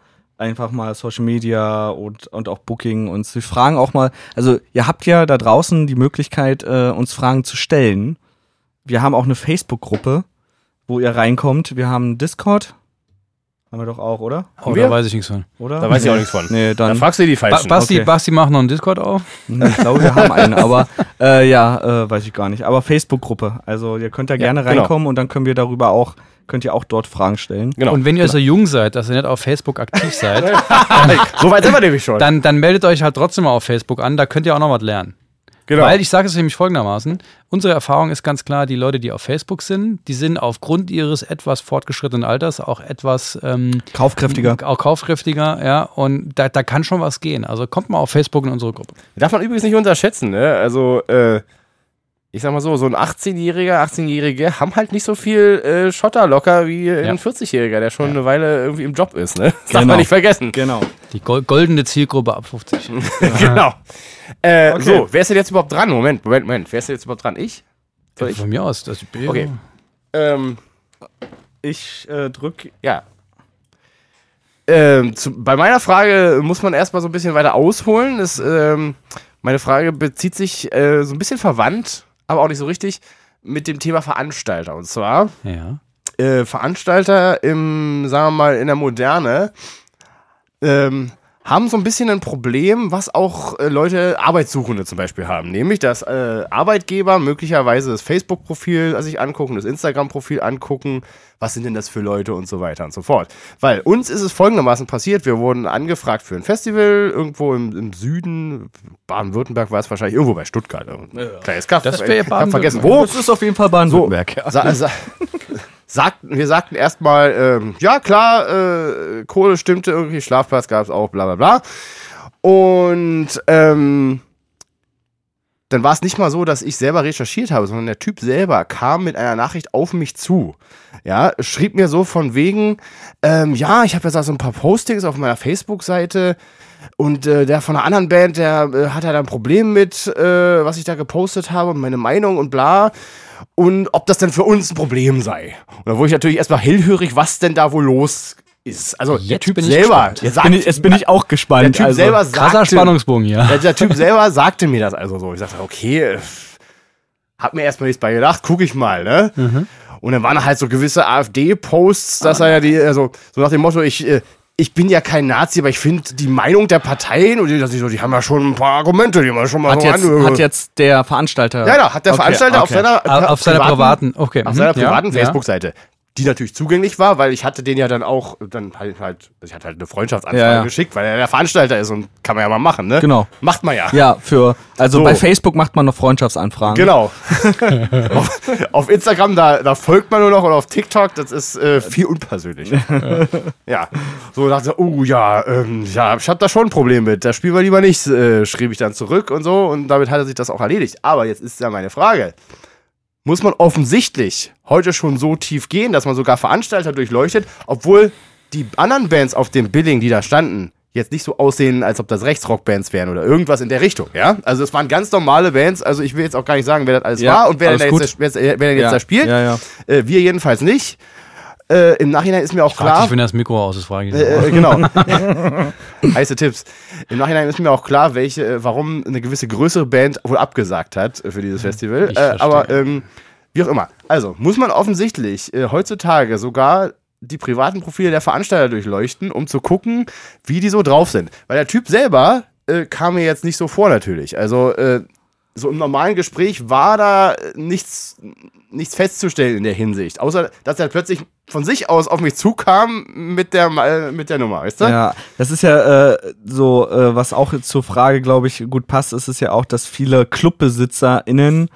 einfach mal Social Media und, und auch Booking und wir fragen auch mal, also ihr habt ja da draußen die Möglichkeit, äh, uns Fragen zu stellen. Wir haben auch eine Facebook-Gruppe, wo ihr reinkommt. Wir haben Discord. Haben wir doch auch, oder? Oh, da weiß ich nichts von. Oder? Da weiß ich auch nichts von. Nee, Dann dann. fragst du die Ba Falschen. Basti, okay. Basti macht noch einen Discord auf. Nee, ich glaube, wir haben einen, aber äh, ja, äh, weiß ich gar nicht. Aber Facebook-Gruppe. Also ihr könnt da gerne genau. reinkommen und dann können wir darüber auch, könnt ihr auch dort Fragen stellen. Genau. Und wenn ihr so jung seid, dass ihr nicht auf Facebook aktiv seid, so weit sind wir nämlich schon. dann, dann meldet euch halt trotzdem mal auf Facebook an, da könnt ihr auch noch was lernen. genau. Weil ich sage es nämlich folgendermaßen: Unsere Erfahrung ist ganz klar, die Leute, die auf Facebook sind, die sind aufgrund ihres etwas fortgeschrittenen Alters auch etwas ähm, Kaufkräftiger. auch kaufkräftiger, ja, und da, da kann schon was gehen. Also kommt mal auf Facebook in unsere Gruppe. Darf man übrigens nicht unterschätzen, ne? Also, äh, ich sag mal so, so ein 18-Jähriger, 18-Jährige haben halt nicht so viel äh, Schotter locker wie Ja. ein 40-Jähriger, der schon eine Weile irgendwie im Job ist, ne? Das darf Genau. man nicht vergessen. Genau. Die gol goldene Zielgruppe ab 50. genau. Äh, Okay. So, wer ist denn jetzt überhaupt dran? Moment, Moment, Moment. Wer ist denn jetzt überhaupt dran? Ich? Soll ich? Von mir aus. Das, Okay. Ähm, Ich äh, drück. ja. Ähm, zu, bei meiner Frage muss man erstmal so ein bisschen weiter ausholen. Das, ähm, meine Frage bezieht sich äh, so ein bisschen verwandt, aber auch nicht so richtig, mit dem Thema Veranstalter. Und zwar Ja. äh, Veranstalter im, sagen wir mal, in der Moderne ähm, haben so ein bisschen ein Problem, was auch äh, Leute, Arbeitssuchende zum Beispiel haben. Nämlich, dass äh, Arbeitgeber möglicherweise das Facebook-Profil sich angucken, das Instagram-Profil angucken, was sind denn das für Leute und so weiter und so fort. Weil uns ist es folgendermaßen passiert, wir wurden angefragt für ein Festival irgendwo im, im Süden, Baden-Württemberg war es wahrscheinlich, irgendwo bei Stuttgart. Ein Kleines Kaff. Das wäre hab vergessen, Baden-Württemberg. wo. Das ist auf jeden Fall Baden-Württemberg. ja. Sa sa sagten, wir sagten erstmal, ähm, ja klar, äh, Kohle stimmte irgendwie, Schlafplatz gab es auch, bla bla bla. Und ähm, dann war es nicht mal so, dass ich selber recherchiert habe, sondern der Typ selber kam mit einer Nachricht auf mich zu. Ja, schrieb mir so von wegen, ähm, ja, ich habe jetzt also ein paar Postings auf meiner Facebook-Seite und äh, der von einer anderen Band, der äh, hat ja da ein Problem mit, äh, was ich da gepostet habe und meine Meinung und bla. Und ob das denn für uns ein Problem sei. Und da wurde ich natürlich erstmal hellhörig, was denn da wohl los ist. Also der Jetzt Typ bin ich selber, der sagt, Bin ich, jetzt bin ich auch der gespannt. Typ also. selber Krasser sagte, Spannungsbogen hier. der, der Typ selber sagte mir das also so. Ich sagte, okay, hab mir erstmal nichts bei gedacht, guck ich mal, ne? Und dann waren halt so gewisse AfD-Posts, dass er ja die, also so nach dem Motto, ich, äh, ich bin ja kein Nazi, aber ich finde die Meinung der Parteien und die, die haben ja schon ein paar Argumente, die man schon mal hat, so jetzt, hat jetzt der Veranstalter. ja, ja, hat der Okay, Veranstalter auf okay. seiner, Auf, auf seiner privaten, okay. auf mhm, seiner ja, privaten ja. Facebook-Seite, die natürlich zugänglich war, weil ich hatte den ja dann auch, dann halt, halt ich hatte halt eine Freundschaftsanfrage Ja, ja. geschickt, weil er der Veranstalter ist und kann man ja mal machen, ne? Genau. Macht man ja. Ja, für. Also So. bei Facebook macht man noch Freundschaftsanfragen. Genau. auf, auf Instagram, da, da folgt man nur noch und auf TikTok, das ist äh, viel unpersönlicher. ja. So dachte oh ja, ähm, ja, ich habe da schon ein Problem mit. Da spielen wir lieber nicht, äh, schrieb ich dann zurück und so. Und damit hatte sich das auch erledigt. Aber jetzt ist ja meine Frage. Muss man offensichtlich heute schon so tief gehen, dass man sogar Veranstalter durchleuchtet, obwohl die anderen Bands auf dem Billing, die da standen, jetzt nicht so aussehen, als ob das Rechtsrockbands wären oder irgendwas in der Richtung, ja? Also es waren ganz normale Bands, also ich will jetzt auch gar nicht sagen, wer das alles Ja, war und wer denn, jetzt, wer, wer denn jetzt Ja, da spielt. ja. Äh, wir jedenfalls nicht. Äh, Im Nachhinein ist mir auch Frag klar. dich, wenn das Mikro aus ist, frage ich. Äh, äh, genau. Heiße Tipps. Im Nachhinein ist mir auch klar, welche, äh, warum eine gewisse größere Band wohl abgesagt hat äh, für dieses Festival. Ich Äh, aber ähm, wie auch immer. Also muss man offensichtlich äh, heutzutage sogar die privaten Profile der Veranstalter durchleuchten, um zu gucken, wie die so drauf sind. Weil der Typ selber äh, kam mir jetzt nicht so vor natürlich. Also äh, so im normalen Gespräch war da nichts, nichts festzustellen in der Hinsicht. Außer, dass er plötzlich von sich aus auf mich zukam mit der, äh, mit der Nummer, weißt du? Ja, das ist ja äh, so, äh, was auch zur Frage, glaube ich, gut passt, ist es ja auch, dass viele ClubbesitzerInnen,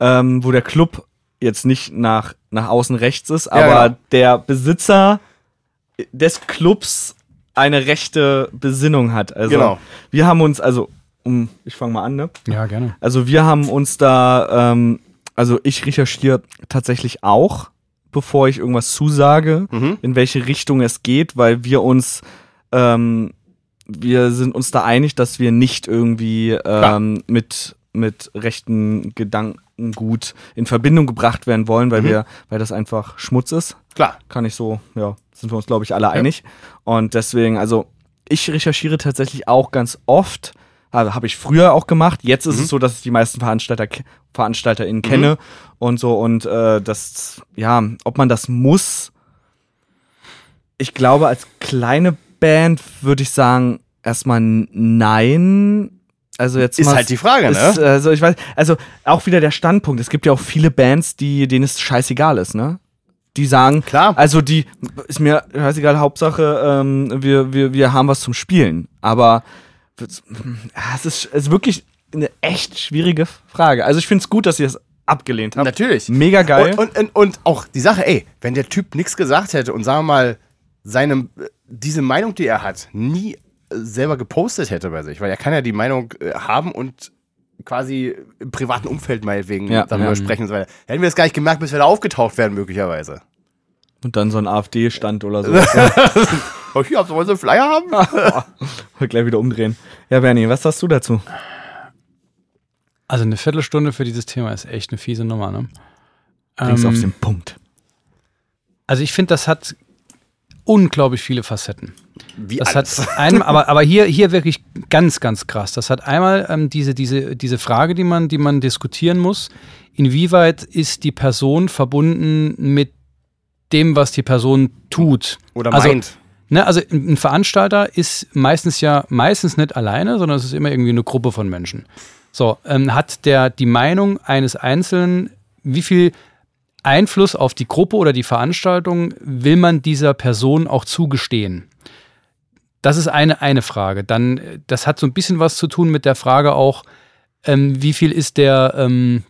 ähm, wo der Club jetzt nicht nach, nach außen rechts ist, aber genau. der Besitzer des Clubs eine rechte Besinnung hat. Also Genau. wir haben uns, also, um, ich fange mal an, ne? Ja, gerne. Also wir haben uns da, ähm, also ich recherchiere tatsächlich auch, bevor ich irgendwas zusage, Mhm. in welche Richtung es geht, weil wir uns, ähm, wir sind uns da einig, dass wir nicht irgendwie ähm, mit mit rechten Gedankengut in Verbindung gebracht werden wollen, weil Mhm. wir, weil das einfach Schmutz ist. Klar. Kann ich so, ja, sind wir uns glaube ich alle einig. Und deswegen, also ich recherchiere tatsächlich auch ganz oft, also habe ich früher auch gemacht. Jetzt ist Mhm. es so, dass ich die meisten Veranstalter, VeranstalterInnen kenne und so und äh, das, ja, ob man das muss, ich glaube, als kleine Band würde ich sagen, erstmal nein. Also jetzt Ist mal- halt die Frage, ne? ist, also ich weiß, also auch wieder der Standpunkt. Es gibt ja auch viele Bands, die, denen es scheißegal ist, ne? Die sagen, Klar. also die ist mir scheißegal, Hauptsache, ähm, wir, wir, wir haben was zum Spielen. Aber es ist, es ist wirklich eine echt schwierige Frage. Also ich finde es gut, dass ihr es abgelehnt habt. Natürlich. Mega geil. Und, und, und, auch die Sache, ey, wenn der Typ nichts gesagt hätte und sagen wir mal, seine, diese Meinung, die er hat, nie äh, selber gepostet hätte bei sich, weil er kann ja die Meinung äh, haben und quasi im privaten Umfeld meinetwegen Ja, darüber ja. sprechen und so weiter. Hätten wir es gar nicht gemerkt, bis wir da aufgetaucht werden, möglicherweise. Und dann so ein AfD-Stand oder so. Oh, hier, wollen Sie einen Flyer haben? Wollte gleich wieder umdrehen. Ja, Bernie, was sagst du dazu? Also eine Viertelstunde für dieses Thema ist echt eine fiese Nummer, ne? Bring's Ähm, auf den Punkt. Also ich finde, das hat unglaublich viele Facetten. Wie Das alles. hat einem, aber, aber hier, hier wirklich ganz, ganz krass. Das hat einmal ähm, diese, diese, diese Frage, die man, die man diskutieren muss. Inwieweit ist die Person verbunden mit dem, was die Person tut? Oder also, meint. Ne, also ein Veranstalter ist meistens ja meistens nicht alleine, sondern es ist immer irgendwie eine Gruppe von Menschen. So, ähm, hat der die Meinung eines Einzelnen, wie viel Einfluss auf die Gruppe oder die Veranstaltung will man dieser Person auch zugestehen? Das ist eine, eine Frage. Dann, das hat so ein bisschen was zu tun mit der Frage auch, ähm, wie viel ist der, ähm,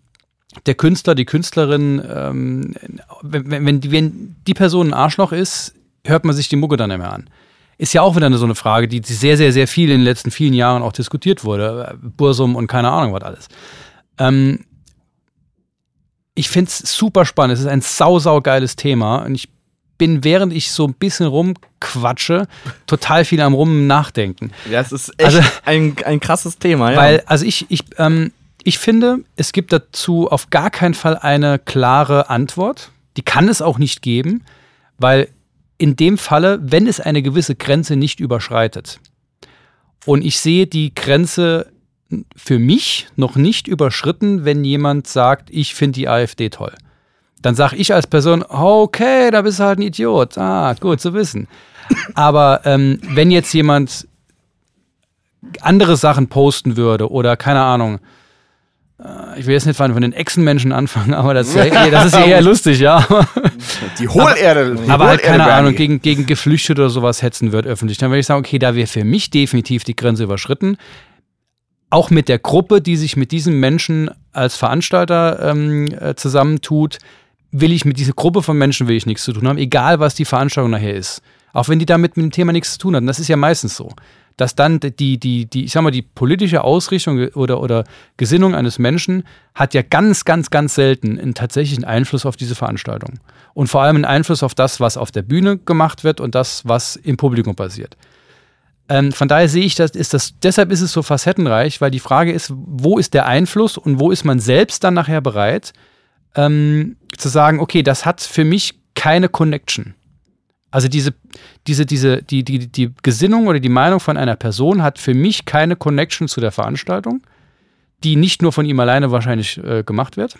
der Künstler, die Künstlerin, ähm, wenn, wenn- wenn die Person ein Arschloch ist, hört man sich die Mucke dann nicht mehr an. Ist ja auch wieder eine, so eine Frage, die sehr, sehr, sehr viel in den letzten vielen Jahren auch diskutiert wurde. Bursum und keine Ahnung was alles. Ähm, ich finde es super spannend. Es ist ein sau, sau geiles Thema. Und ich bin, während ich so ein bisschen rumquatsche, total viel am Rum nachdenken. Ja, es ist echt Also- ein, ein krasses Thema, ja. Weil, also ich, ich, ähm, ich finde, es gibt dazu auf gar keinen Fall eine klare Antwort. Die kann es auch nicht geben, weil in dem Falle, wenn es eine gewisse Grenze nicht überschreitet und ich sehe die Grenze für mich noch nicht überschritten, wenn jemand sagt, ich finde die AfD toll. Dann sage ich als Person, okay, da bist du halt ein Idiot. Ah, gut zu wissen. Aber ähm, wenn jetzt jemand andere Sachen posten würde oder keine Ahnung. Äh, Ich will jetzt nicht von den Echsenmenschen anfangen, aber das ist ja, eher- das ist ja eher lustig, ja. Die Hohlerde. die aber halt keine. Ahnung, gegen, gegen Geflüchtete oder sowas hetzen wird öffentlich. Dann würde ich sagen, okay, da wäre für mich definitiv die Grenze überschritten. Auch mit der Gruppe, die sich mit diesen Menschen als Veranstalter ähm, äh, zusammentut, will ich mit dieser Gruppe von Menschen will ich nichts zu tun haben, egal was die Veranstaltung nachher ist. Auch wenn die damit mit dem Thema nichts zu tun hat. Und das ist ja meistens so. Dass dann die, die, die, ich sag mal, die politische Ausrichtung oder, oder Gesinnung eines Menschen hat ja ganz, ganz, ganz selten einen tatsächlichen Einfluss auf diese Veranstaltung. Und vor allem einen Einfluss auf das, was auf der Bühne gemacht wird und das, was im Publikum passiert. Ähm, von daher sehe ich das, ist das, deshalb ist es so facettenreich, weil die Frage ist, wo ist der Einfluss und wo ist man selbst dann nachher bereit, ähm, zu sagen, okay, das hat für mich keine Connection. Also diese, diese, diese, die, die, die Gesinnung oder die Meinung von einer Person hat für mich keine Connection zu der Veranstaltung, die nicht nur von ihm alleine wahrscheinlich äh, gemacht wird.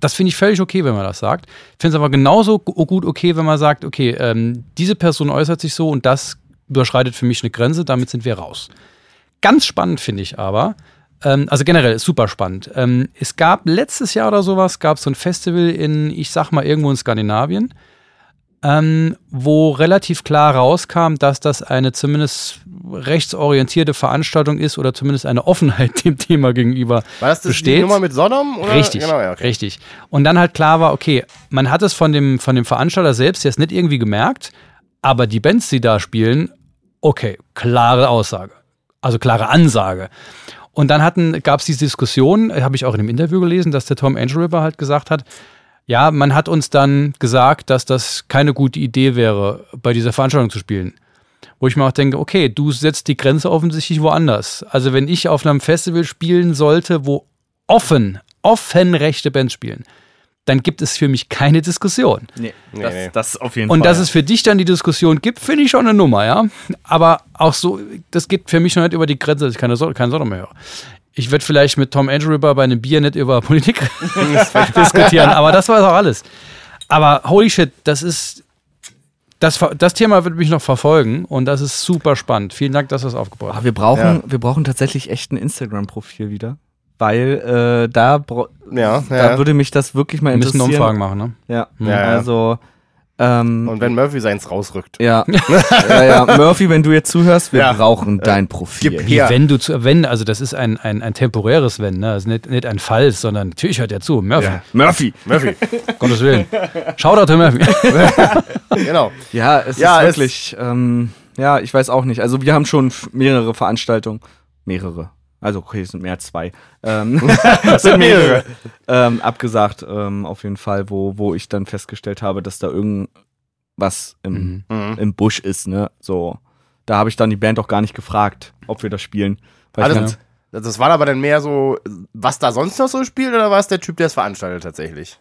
Das finde ich völlig okay, wenn man das sagt. Ich finde es aber genauso gut okay, wenn man sagt, okay, ähm, diese Person äußert sich so und das überschreitet für mich eine Grenze, damit sind wir raus. Ganz spannend finde ich aber, ähm, also generell super spannend. Ähm, es gab letztes Jahr oder sowas, gab es so ein Festival in, ich sag mal, irgendwo in Skandinavien ähm, wo relativ klar rauskam, dass das eine zumindest rechtsorientierte Veranstaltung ist oder zumindest eine Offenheit dem Thema gegenüber war das, das besteht. Die Nummer mit Sodom? Oder? Richtig, genau, ja, okay. richtig. Und dann halt klar war, okay, man hat es von dem, von dem Veranstalter selbst jetzt nicht irgendwie gemerkt, aber die Bands, die da spielen, okay, klare Aussage, also klare Ansage. Und dann gab es diese Diskussion, habe ich auch in dem Interview gelesen, dass der Tom Angel River halt gesagt hat, ja, man hat uns dann gesagt, dass das keine gute Idee wäre, bei dieser Veranstaltung zu spielen. Wo ich mir auch denke, okay, du setzt die Grenze offensichtlich woanders. Also wenn ich auf einem Festival spielen sollte, wo offen, offen rechte Bands spielen, dann gibt es für mich keine Diskussion. Nee, das, nee. das auf jeden Und Fall. dass es für dich dann die Diskussion gibt, finde ich schon eine Nummer, ja. Aber auch so, das geht für mich noch nicht über die Grenze, dass ich keine, keine Sorge mehr höre ich werde vielleicht mit Tom Andrew bei einem Bier nicht über Politik diskutieren, aber das war auch alles. Aber holy shit, das ist. Das, das Thema wird mich noch verfolgen und das ist super spannend. Vielen Dank, dass du das aufgebaut hast. Wir brauchen, ja. wir brauchen tatsächlich echt ein Instagram-Profil wieder. Weil äh, da, ja, da ja. würde mich das wirklich mal interessieren. Wir müssen Umfragen machen, ne? Ja, ja also ähm, und wenn Murphy seins rausrückt. Ja. ja, ja. Murphy, wenn du jetzt zuhörst, wir ja. brauchen äh, dein Profil. Wie wenn du zu, wenn, also das ist ein, ein, ein temporäres Wenn, ne? Also nicht, nicht ein Fall, sondern natürlich hört er zu. Murphy. Ja. Murphy. Murphy. Gottes Willen. Shoutout to Murphy. genau. Ja, es ja, ist wirklich, ähm, ja, ich weiß auch nicht. Also wir haben schon mehrere Veranstaltungen. Mehrere. Also, okay, es sind mehr als zwei. Ähm, das sind mehrere. ähm, abgesagt, ähm, auf jeden Fall, wo, wo ich dann festgestellt habe, dass da irgendwas im, mhm. im Busch ist, ne? So. Da habe ich dann die Band auch gar nicht gefragt, ob wir das spielen. Also, das, das war aber dann mehr so, was da sonst noch so spielt, oder war es der Typ, der es veranstaltet tatsächlich?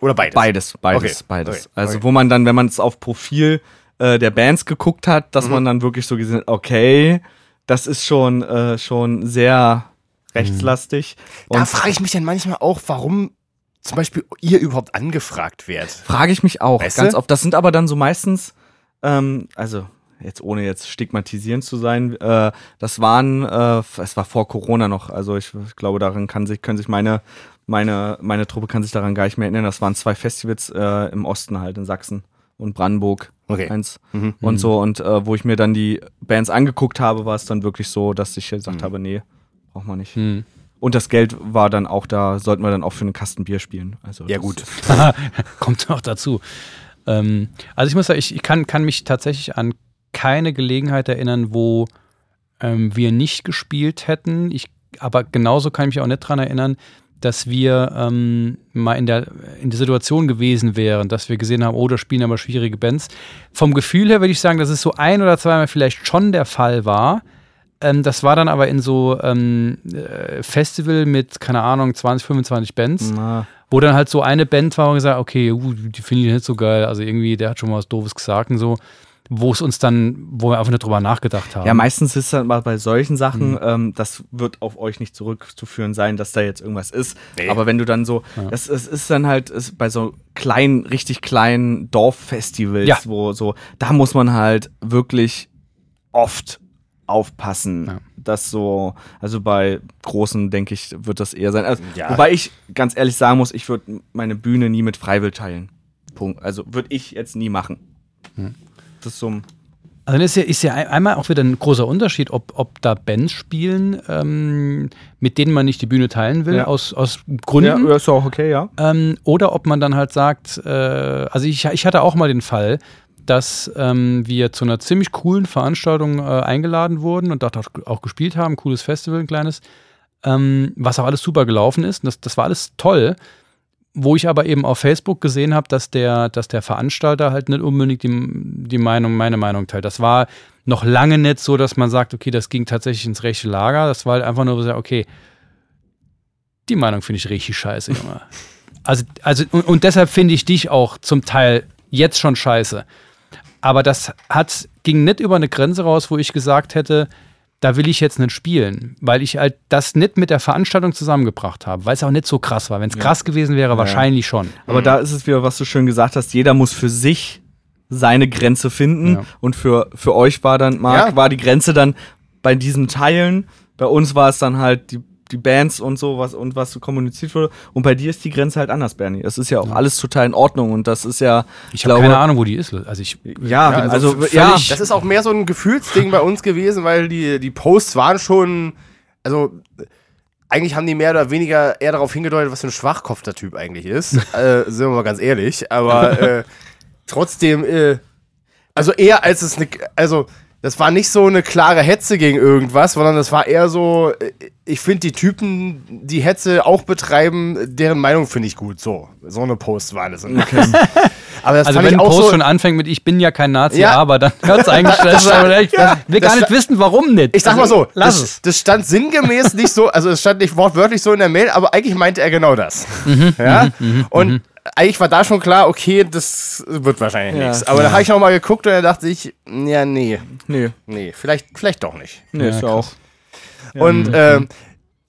Oder beides? Beides, beides, okay. beides. Okay. Also, wo man dann, wenn man es auf Profil äh, der Bands geguckt hat, dass mhm. man dann wirklich so gesehen hat, okay, das ist schon, äh, schon sehr rechtslastig. Mhm. da frage ich mich dann manchmal auch, warum zum Beispiel ihr überhaupt angefragt werdet. Frage ich mich auch weißt ganz du? oft. Das sind aber dann so meistens, ähm, also jetzt ohne jetzt stigmatisierend zu sein, äh, das waren, äh, es war vor Corona noch, also ich, ich, glaube, daran kann sich, können sich meine, meine, meine Truppe kann sich daran gar nicht mehr erinnern. Das waren zwei Festivals äh, im Osten halt in Sachsen und Brandenburg okay. eins mhm. und so. Und äh, wo ich mir dann die Bands angeguckt habe, war es dann wirklich so, dass ich gesagt mhm. habe, nee, braucht man nicht. Mhm. Und das Geld war dann auch da, sollten wir dann auch für einen Kasten Bier spielen. Also ja, gut. Kommt noch dazu. Ähm, also ich muss sagen, ich, ich kann, kann mich tatsächlich an keine Gelegenheit erinnern, wo ähm, wir nicht gespielt hätten. Ich, aber genauso kann ich mich auch nicht daran erinnern, dass wir ähm, mal in der, in der Situation gewesen wären, dass wir gesehen haben, oh, da spielen aber schwierige Bands. Vom Gefühl her würde ich sagen, dass es so ein oder zweimal vielleicht schon der Fall war. Ähm, das war dann aber in so ähm, äh, Festival mit, keine Ahnung, 20, 25 Bands, Na. wo dann halt so eine Band war und gesagt, okay, uh, die finde ich nicht so geil. Also irgendwie, der hat schon mal was Doofes gesagt und so wo es uns dann, wo wir einfach nicht drüber nachgedacht haben. Ja, meistens ist es dann mal bei solchen Sachen, mhm. ähm, das wird auf euch nicht zurückzuführen sein, dass da jetzt irgendwas ist. Nee. Aber wenn du dann so, ja. das, es ist dann halt ist bei so kleinen, richtig kleinen Dorffestivals, ja. wo so, da muss man halt wirklich oft aufpassen, ja. dass so, also bei großen, denke ich, wird das eher sein. Also, ja. Wobei ich ganz ehrlich sagen muss, ich würde meine Bühne nie mit Freiwill teilen. Punkt. Also würde ich jetzt nie machen. Hm das so also dann ist ja, ist ja einmal auch wieder ein großer Unterschied, ob, ob da Bands spielen, ähm, mit denen man nicht die Bühne teilen will, ja. aus, aus Gründen. Ja, ist auch okay, ja. Ähm, oder ob man dann halt sagt, äh, also ich, ich hatte auch mal den Fall, dass ähm, wir zu einer ziemlich coolen Veranstaltung äh, eingeladen wurden und dort auch gespielt haben, cooles Festival, ein kleines, ähm, was auch alles super gelaufen ist. Das, das war alles toll wo ich aber eben auf Facebook gesehen habe, dass der, dass der Veranstalter halt nicht unbedingt die, die Meinung, meine Meinung teilt. Das war noch lange nicht so, dass man sagt, okay, das ging tatsächlich ins rechte Lager. Das war halt einfach nur so, okay, die Meinung finde ich richtig scheiße, Junge. Also, also und, und deshalb finde ich dich auch zum Teil jetzt schon scheiße. Aber das hat, ging nicht über eine Grenze raus, wo ich gesagt hätte, da will ich jetzt nicht spielen, weil ich halt das nicht mit der Veranstaltung zusammengebracht habe, weil es auch nicht so krass war. Wenn es krass gewesen wäre, wahrscheinlich schon. Aber da ist es wieder, was du schön gesagt hast, jeder muss für sich seine Grenze finden. Ja. Und für, für euch war dann, Marc, Ja. war die Grenze dann bei diesen Teilen. Bei uns war es dann halt die, die Bands und so was und was so kommuniziert wurde. Und bei dir ist die Grenze halt anders, Bernie. Es ist ja auch alles total in Ordnung und das ist ja, Ich habe keine Ahnung, wo die ist. Also ich, Ja, Ja, also, also ja, Das ist auch mehr so ein Gefühlsding bei uns gewesen, weil die, die Posts waren schon, also eigentlich haben die mehr oder weniger eher darauf hingedeutet, was für ein Schwachkopf der Typ eigentlich ist. äh, sind wir mal ganz ehrlich. Aber äh, trotzdem, äh, also eher als es eine, also das war nicht so eine klare Hetze gegen irgendwas, sondern das war eher so, äh, ich finde die Typen, die Hetze auch betreiben, deren Meinung finde ich gut. So, so eine Post war das. Aber das also wenn ich auch Post so, schon anfängt mit Ich bin ja kein Nazi, Ja. aber dann hört es eigentlich das ich Ja. will gar nicht wissen, warum nicht. Ich sag mal so, lass das, es. das stand sinngemäß nicht so, also es stand nicht wortwörtlich so in der Mail, aber eigentlich meinte er genau das. Mhm, ja? Und eigentlich war da schon klar, okay, das wird wahrscheinlich Ja. nichts. Aber da habe ich noch mal geguckt und da dachte ich, ja, nee, nee, nee, vielleicht, vielleicht doch nicht. nee, ist ja auch. Und ähm,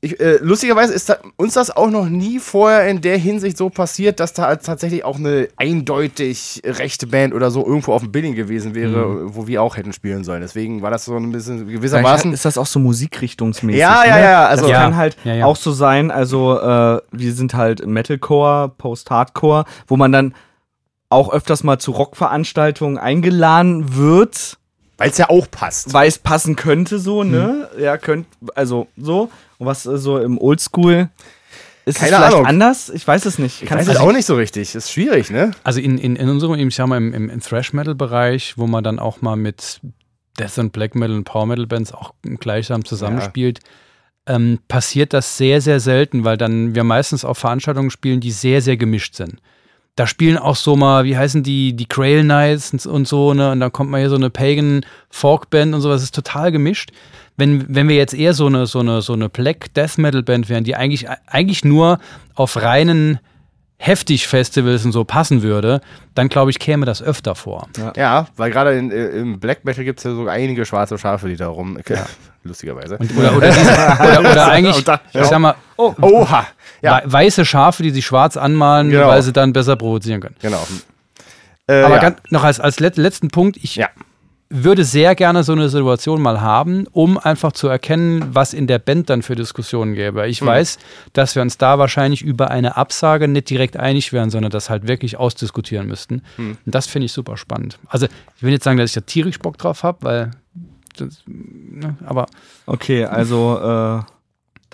ich, äh, lustigerweise ist da, uns das auch noch nie vorher in der Hinsicht so passiert, dass da tatsächlich auch eine eindeutig rechte Band oder so irgendwo auf dem Billing gewesen wäre, wo wir auch hätten spielen sollen. Deswegen war das so ein bisschen gewissermaßen. ist das auch so musikrichtungsmäßig. Ja, ja, ne? ja, also- das Ja. kann halt Ja, ja. auch so sein. Also äh, wir sind halt Metalcore, Post-Hardcore, wo man dann auch öfters mal zu Rockveranstaltungen eingeladen wird, Weil es ja auch passt. weil es passen könnte, so ne? Ja, könnt also so. Und was äh, so im Oldschool ist Keine es vielleicht Ahnung. anders? Ich weiß es nicht. Ich Kannst weiß es auch nicht so richtig. Ist schwierig, ne? Also in, in, in unserem, ich sag mal, im, im, Thrash-Metal-Bereich, wo man dann auch mal mit Death und Black Metal und Power Metal Bands auch gleichsam zusammenspielt, ähm, passiert das sehr, sehr selten, weil dann wir meistens auf Veranstaltungen spielen, die sehr, sehr gemischt sind. Da spielen auch so mal, wie heißen die, die Grail Knights und, und so, ne? Und dann kommt mal hier so eine Pagan Folk Band und sowas, ist total gemischt. Wenn, wenn wir jetzt eher so eine, so eine, so eine Black Death Metal Band wären, die eigentlich, eigentlich nur auf reinen heftig Festivals und so passen würde, dann glaube ich, käme das öfter vor. Ja, weil gerade äh, im Black Metal gibt es ja so einige schwarze Schafe, die da rum. Lustigerweise. Oder, oder, diese, oder, oder eigentlich, Und da- ich sag mal, Oha! Ja, wei- weiße Schafe, die sich schwarz anmalen, Genau. weil sie dann besser provozieren können. genau. Äh, Aber ja. ganz, noch als, als let, letzten Punkt, ich Ja. Würde sehr gerne so eine Situation mal haben, um einfach zu erkennen, was in der Band dann für Diskussionen gäbe. Ich weiß, dass wir uns da wahrscheinlich über eine Absage nicht direkt einig wären, sondern das halt wirklich ausdiskutieren müssten. Und das finde ich super spannend. Also ich will nicht sagen, dass ich da tierisch Bock drauf habe, weil das, ne, aber Okay, also äh,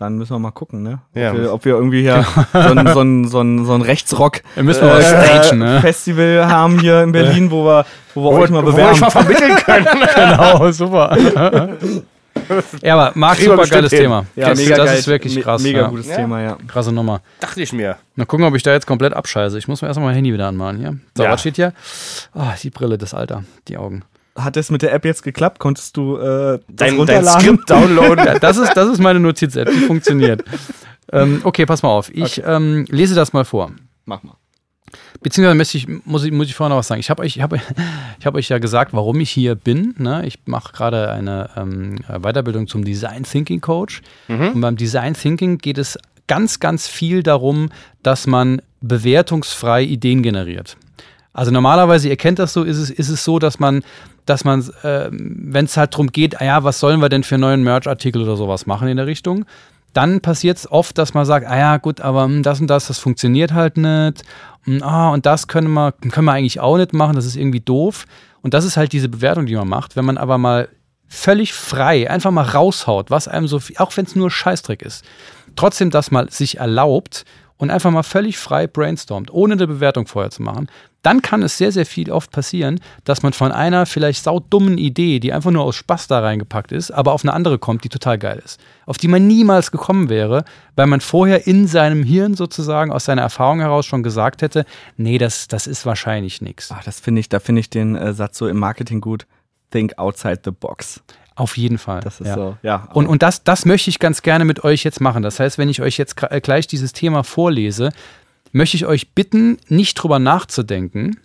dann müssen wir mal gucken, ne? Ob, Ja. wir, ob wir irgendwie hier so ein, so ein, so ein, so ein Rechtsrock mal stagen, ne? Festival haben hier in Berlin, wo wir, wo wir euch mal Wo wir bewerben. euch mal vermitteln können. Genau, super. ja, aber Marc, super geiles Thema. ja, das, mega das geil. ist wirklich Me- krass. Mega ja. gutes Ja. Thema, ja. Krasse Nummer. Dachte ich mir. Mal gucken, ob ich da jetzt komplett abscheiße. Ich muss mir erstmal mein Handy wieder anmalen hier. So, Ja. was steht hier? Ah, die Brille, das Alter, die Augen. Hat es mit der App jetzt geklappt? Konntest du äh, Dein, dein? Skript downloaden. Das ist, das ist meine Notiz-App, die funktioniert. ähm, okay, pass mal auf. Ich ähm, lese das mal vor. Mach mal. Beziehungsweise muss ich, muss ich, muss ich vorher noch was sagen. Ich habe euch, ich hab, ich hab euch ja gesagt, warum ich hier bin. Ne? Ich mache gerade eine ähm, Weiterbildung zum Design Thinking Coach. Und beim Design Thinking geht es ganz, ganz viel darum, dass man bewertungsfrei Ideen generiert. Also normalerweise, ihr kennt das so, ist es, ist es so, dass man, dass man, ähm, wenn es halt darum geht, ah ja, was sollen wir denn für neuen Merch-Artikel oder sowas machen in der Richtung, dann passiert es oft, dass man sagt, ah ja, gut, aber hm, das und das, das funktioniert halt nicht. Hm, Ah, und das können wir, können wir eigentlich auch nicht machen, das ist irgendwie doof. Und das ist halt diese Bewertung, die man macht. Wenn man aber mal völlig frei einfach mal raushaut, was einem so, viel, auch wenn es nur Scheißdreck ist, trotzdem das mal sich erlaubt und einfach mal völlig frei brainstormt, ohne eine Bewertung vorher zu machen, dann kann es sehr, sehr viel oft passieren, dass man von einer vielleicht saudummen Idee, die einfach nur aus Spaß da reingepackt ist, aber auf eine andere kommt, die total geil ist. Auf die man niemals gekommen wäre, weil man vorher in seinem Hirn sozusagen aus seiner Erfahrung heraus schon gesagt hätte, nee, das, das ist wahrscheinlich nichts. Ach, das finde ich, da finde ich den äh, Satz so im Marketing gut. think outside the box. Auf jeden Fall. Das ist ja. so, ja. Und, und das, das möchte ich ganz gerne mit euch jetzt machen. Das heißt, wenn ich euch jetzt äh, gleich dieses Thema vorlese, möchte ich euch bitten, nicht drüber nachzudenken,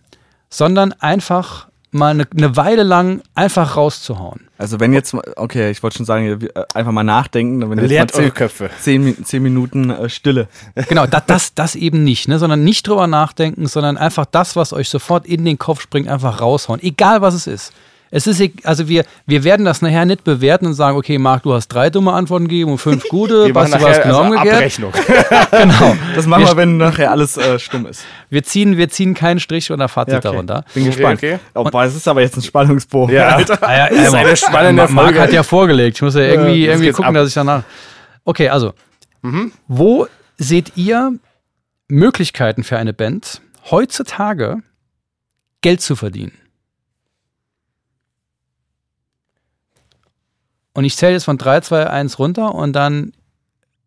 sondern einfach mal eine, eine Weile lang einfach rauszuhauen. Also wenn jetzt, okay, ich wollte schon sagen, äh, einfach mal nachdenken. Wenn jetzt Leert mal eure Köpfe. zehn, zehn Minuten äh, Stille. Genau, das, das, das eben nicht, ne? sondern nicht drüber nachdenken, sondern einfach das, was euch sofort in den Kopf springt, einfach raushauen. Egal was es ist. Es ist, also wir, wir werden das nachher nicht bewerten und sagen, okay, Marc, du hast drei dumme Antworten gegeben und fünf gute, Wir Basti, du hast nachher genau also. Abrechnung. Genau. Das machen wir, wenn nachher alles äh, stumm ist. Wir ziehen, wir ziehen keinen Strich oder Fazit darunter. Bin Okay, gespannt. okay. Oh, boah, das ist aber jetzt ein Spannungsbogen. Ja. Alter. Ah, ja, Das ist ja, eine spannende Ma- Marc hat ja vorgelegt. Ich muss ja irgendwie, jetzt irgendwie gucken, ab. dass ich danach. Okay, also. Wo seht ihr Möglichkeiten für eine Band, heutzutage Geld zu verdienen? Und ich zähle jetzt von 3, 2, 1 runter und dann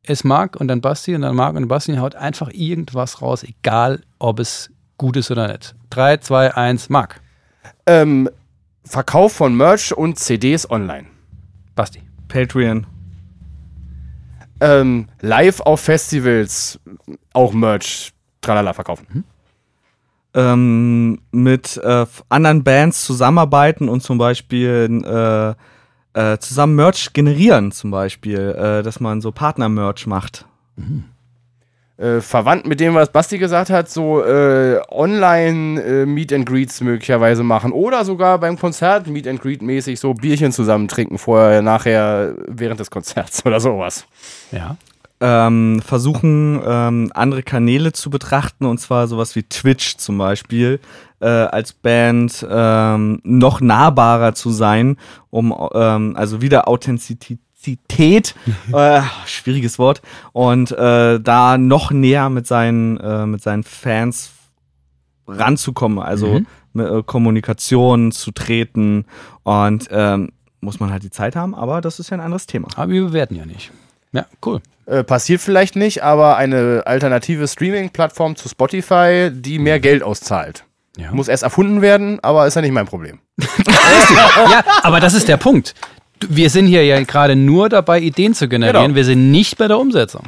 ist Marc und dann Basti und dann Marc und Basti haut einfach irgendwas raus, egal ob es gut ist oder nicht. 3, 2, 1, Marc. ähm, Verkauf von Merch und CDs online. Basti. Patreon. Ähm, live auf Festivals auch Merch, tralala, verkaufen. ähm, mit äh, anderen Bands zusammenarbeiten und zum Beispiel äh, äh, zusammen Merch generieren, zum Beispiel, äh, dass man so Partner-Merch macht. Äh, verwandt mit dem, was Basti gesagt hat, so äh, online äh, Meet and Greets möglicherweise machen oder sogar beim Konzert Meet and Greet mäßig so Bierchen zusammen trinken vorher, nachher, während des Konzerts oder sowas. Ja. Ähm, versuchen, ähm, andere Kanäle zu betrachten, und zwar sowas wie Twitch zum Beispiel, äh, als Band ähm, noch nahbarer zu sein, um ähm, also wieder Authentizität, äh, schwieriges Wort, und äh, da noch näher mit seinen, äh, mit seinen Fans ranzukommen, also Mhm. mit, äh, Kommunikation zu treten und ähm, muss man halt die Zeit haben, aber das ist ja ein anderes Thema. Aber wir bewerten ja nicht. Ja, cool. Äh, passiert vielleicht nicht, aber eine alternative Streaming-Plattform zu Spotify, die mehr Geld auszahlt. Ja. Muss erst erfunden werden, aber ist ja nicht mein Problem. ja, aber das ist der Punkt. Wir sind hier ja gerade nur dabei, Ideen zu generieren. Genau. Wir sind nicht bei der Umsetzung.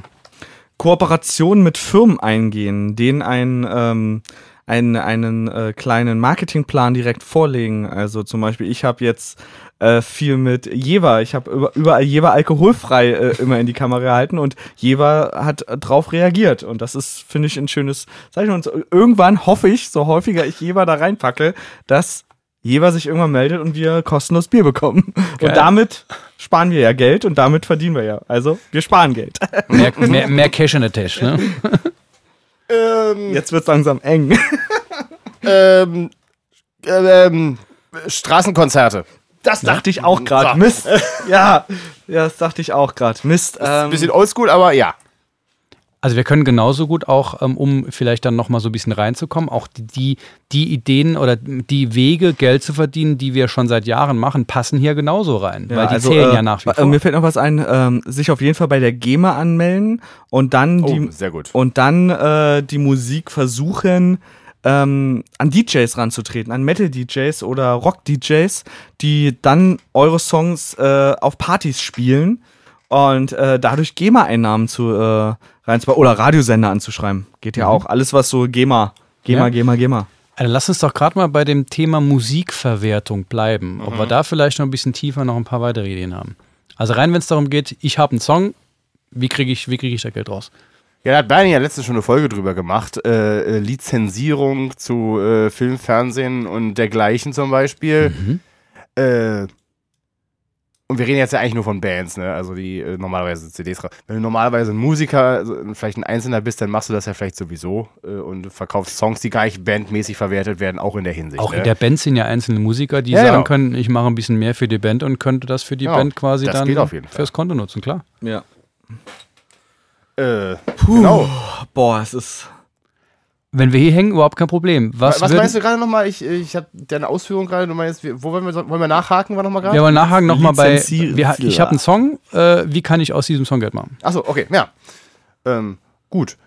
Kooperationen mit Firmen eingehen, denen einen, ähm, einen, einen äh, kleinen Marketingplan direkt vorlegen. Also zum Beispiel, ich habe jetzt äh, viel mit Jever, ich habe über, überall Jever alkoholfrei äh, immer in die Kamera gehalten und Jever hat drauf reagiert. Und das ist, finde ich, ein schönes Zeichen. Und irgendwann hoffe ich, so häufiger ich Jever da reinpacke, dass Jever sich irgendwann meldet und wir kostenlos Bier bekommen. Geil. Und damit sparen wir ja Geld und damit verdienen wir ja. Also wir sparen Geld. Mehr, mehr, mehr Cash in the Tash. Ne? Ähm, Jetzt wird's langsam eng. ähm, äh, ähm, Straßenkonzerte. Das dachte ich auch gerade. Mist. Ja, ja, das dachte ich auch gerade. Mist. Ein Ähm, bisschen oldschool, aber ja. Also wir können genauso gut auch, ähm, um vielleicht dann nochmal so ein bisschen reinzukommen, auch die, die, Ideen oder die Wege, Geld zu verdienen, die wir schon seit Jahren machen, passen hier genauso rein. weil die zählen äh, ja nach wie äh, vor. Mir fällt noch was ein, ähm, sich auf jeden Fall bei der GEMA anmelden und dann Oh, die sehr gut. und dann äh, die Musik versuchen ähm, an DJs ranzutreten, an Metal-DJs oder Rock-DJs, die dann eure Songs äh, auf Partys spielen und äh, dadurch GEMA-Einnahmen zu äh, reinzubauen oder Radiosender anzuschreiben. Geht ja auch. Alles, was so GEMA, GEMA, Ja. GEMA, GEMA. Also lass uns doch gerade mal bei dem Thema Musikverwertung bleiben. Ob Mhm. wir da vielleicht noch ein bisschen tiefer noch ein paar weitere Ideen haben. Also rein, wenn es darum geht, ich habe einen Song, wie kriege ich, wie krieg ich da Geld raus? Ja, da hat Bernie ja letztens schon eine Folge drüber gemacht. Äh, äh, Lizenzierung zu äh, Film, Fernsehen und dergleichen zum Beispiel. Äh, und wir reden jetzt ja eigentlich nur von Bands, ne? Also die äh, normalerweise CDs. Wenn du normalerweise ein Musiker, also vielleicht ein Einzelner bist, dann machst du das ja vielleicht sowieso äh, und verkaufst Songs, die gar nicht bandmäßig verwertet werden, auch in der Hinsicht. Auch ne? in der Band sind ja einzelne Musiker, die Ja, sagen genau. können, ich mache ein bisschen mehr für die Band und könnte das für die Genau, Band quasi das dann Fall. fürs Konto nutzen, klar. Ja. Äh, genau. Boah, es ist. Wenn wir hier hängen, überhaupt kein Problem. Was, Was, meinst du gerade nochmal? Ich, ich habe deine Ausführung gerade. Du meinst, wir- wo wollen wir, wollen wir nachhaken? War nochmal gerade? Wir wollen nachhaken nochmal bei, wir, ich habe einen Song, äh, wie kann ich aus diesem Song Geld machen? Achso, okay, ja. Ähm, gut.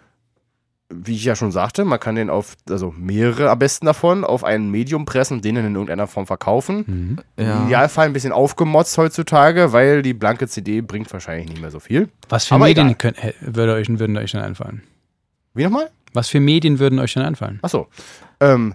Wie ich ja schon sagte, man kann den auf, also mehrere am besten davon, auf ein Medium pressen und den in irgendeiner Form verkaufen. Mhm. Im Idealfall ein bisschen aufgemotzt heutzutage, weil die blanke CD bringt wahrscheinlich nicht mehr so viel. Was für Aber Medien egal. können, äh, würde euch, würden euch denn einfallen? Wie nochmal? Was für Medien würden euch denn einfallen? Achso. Ähm,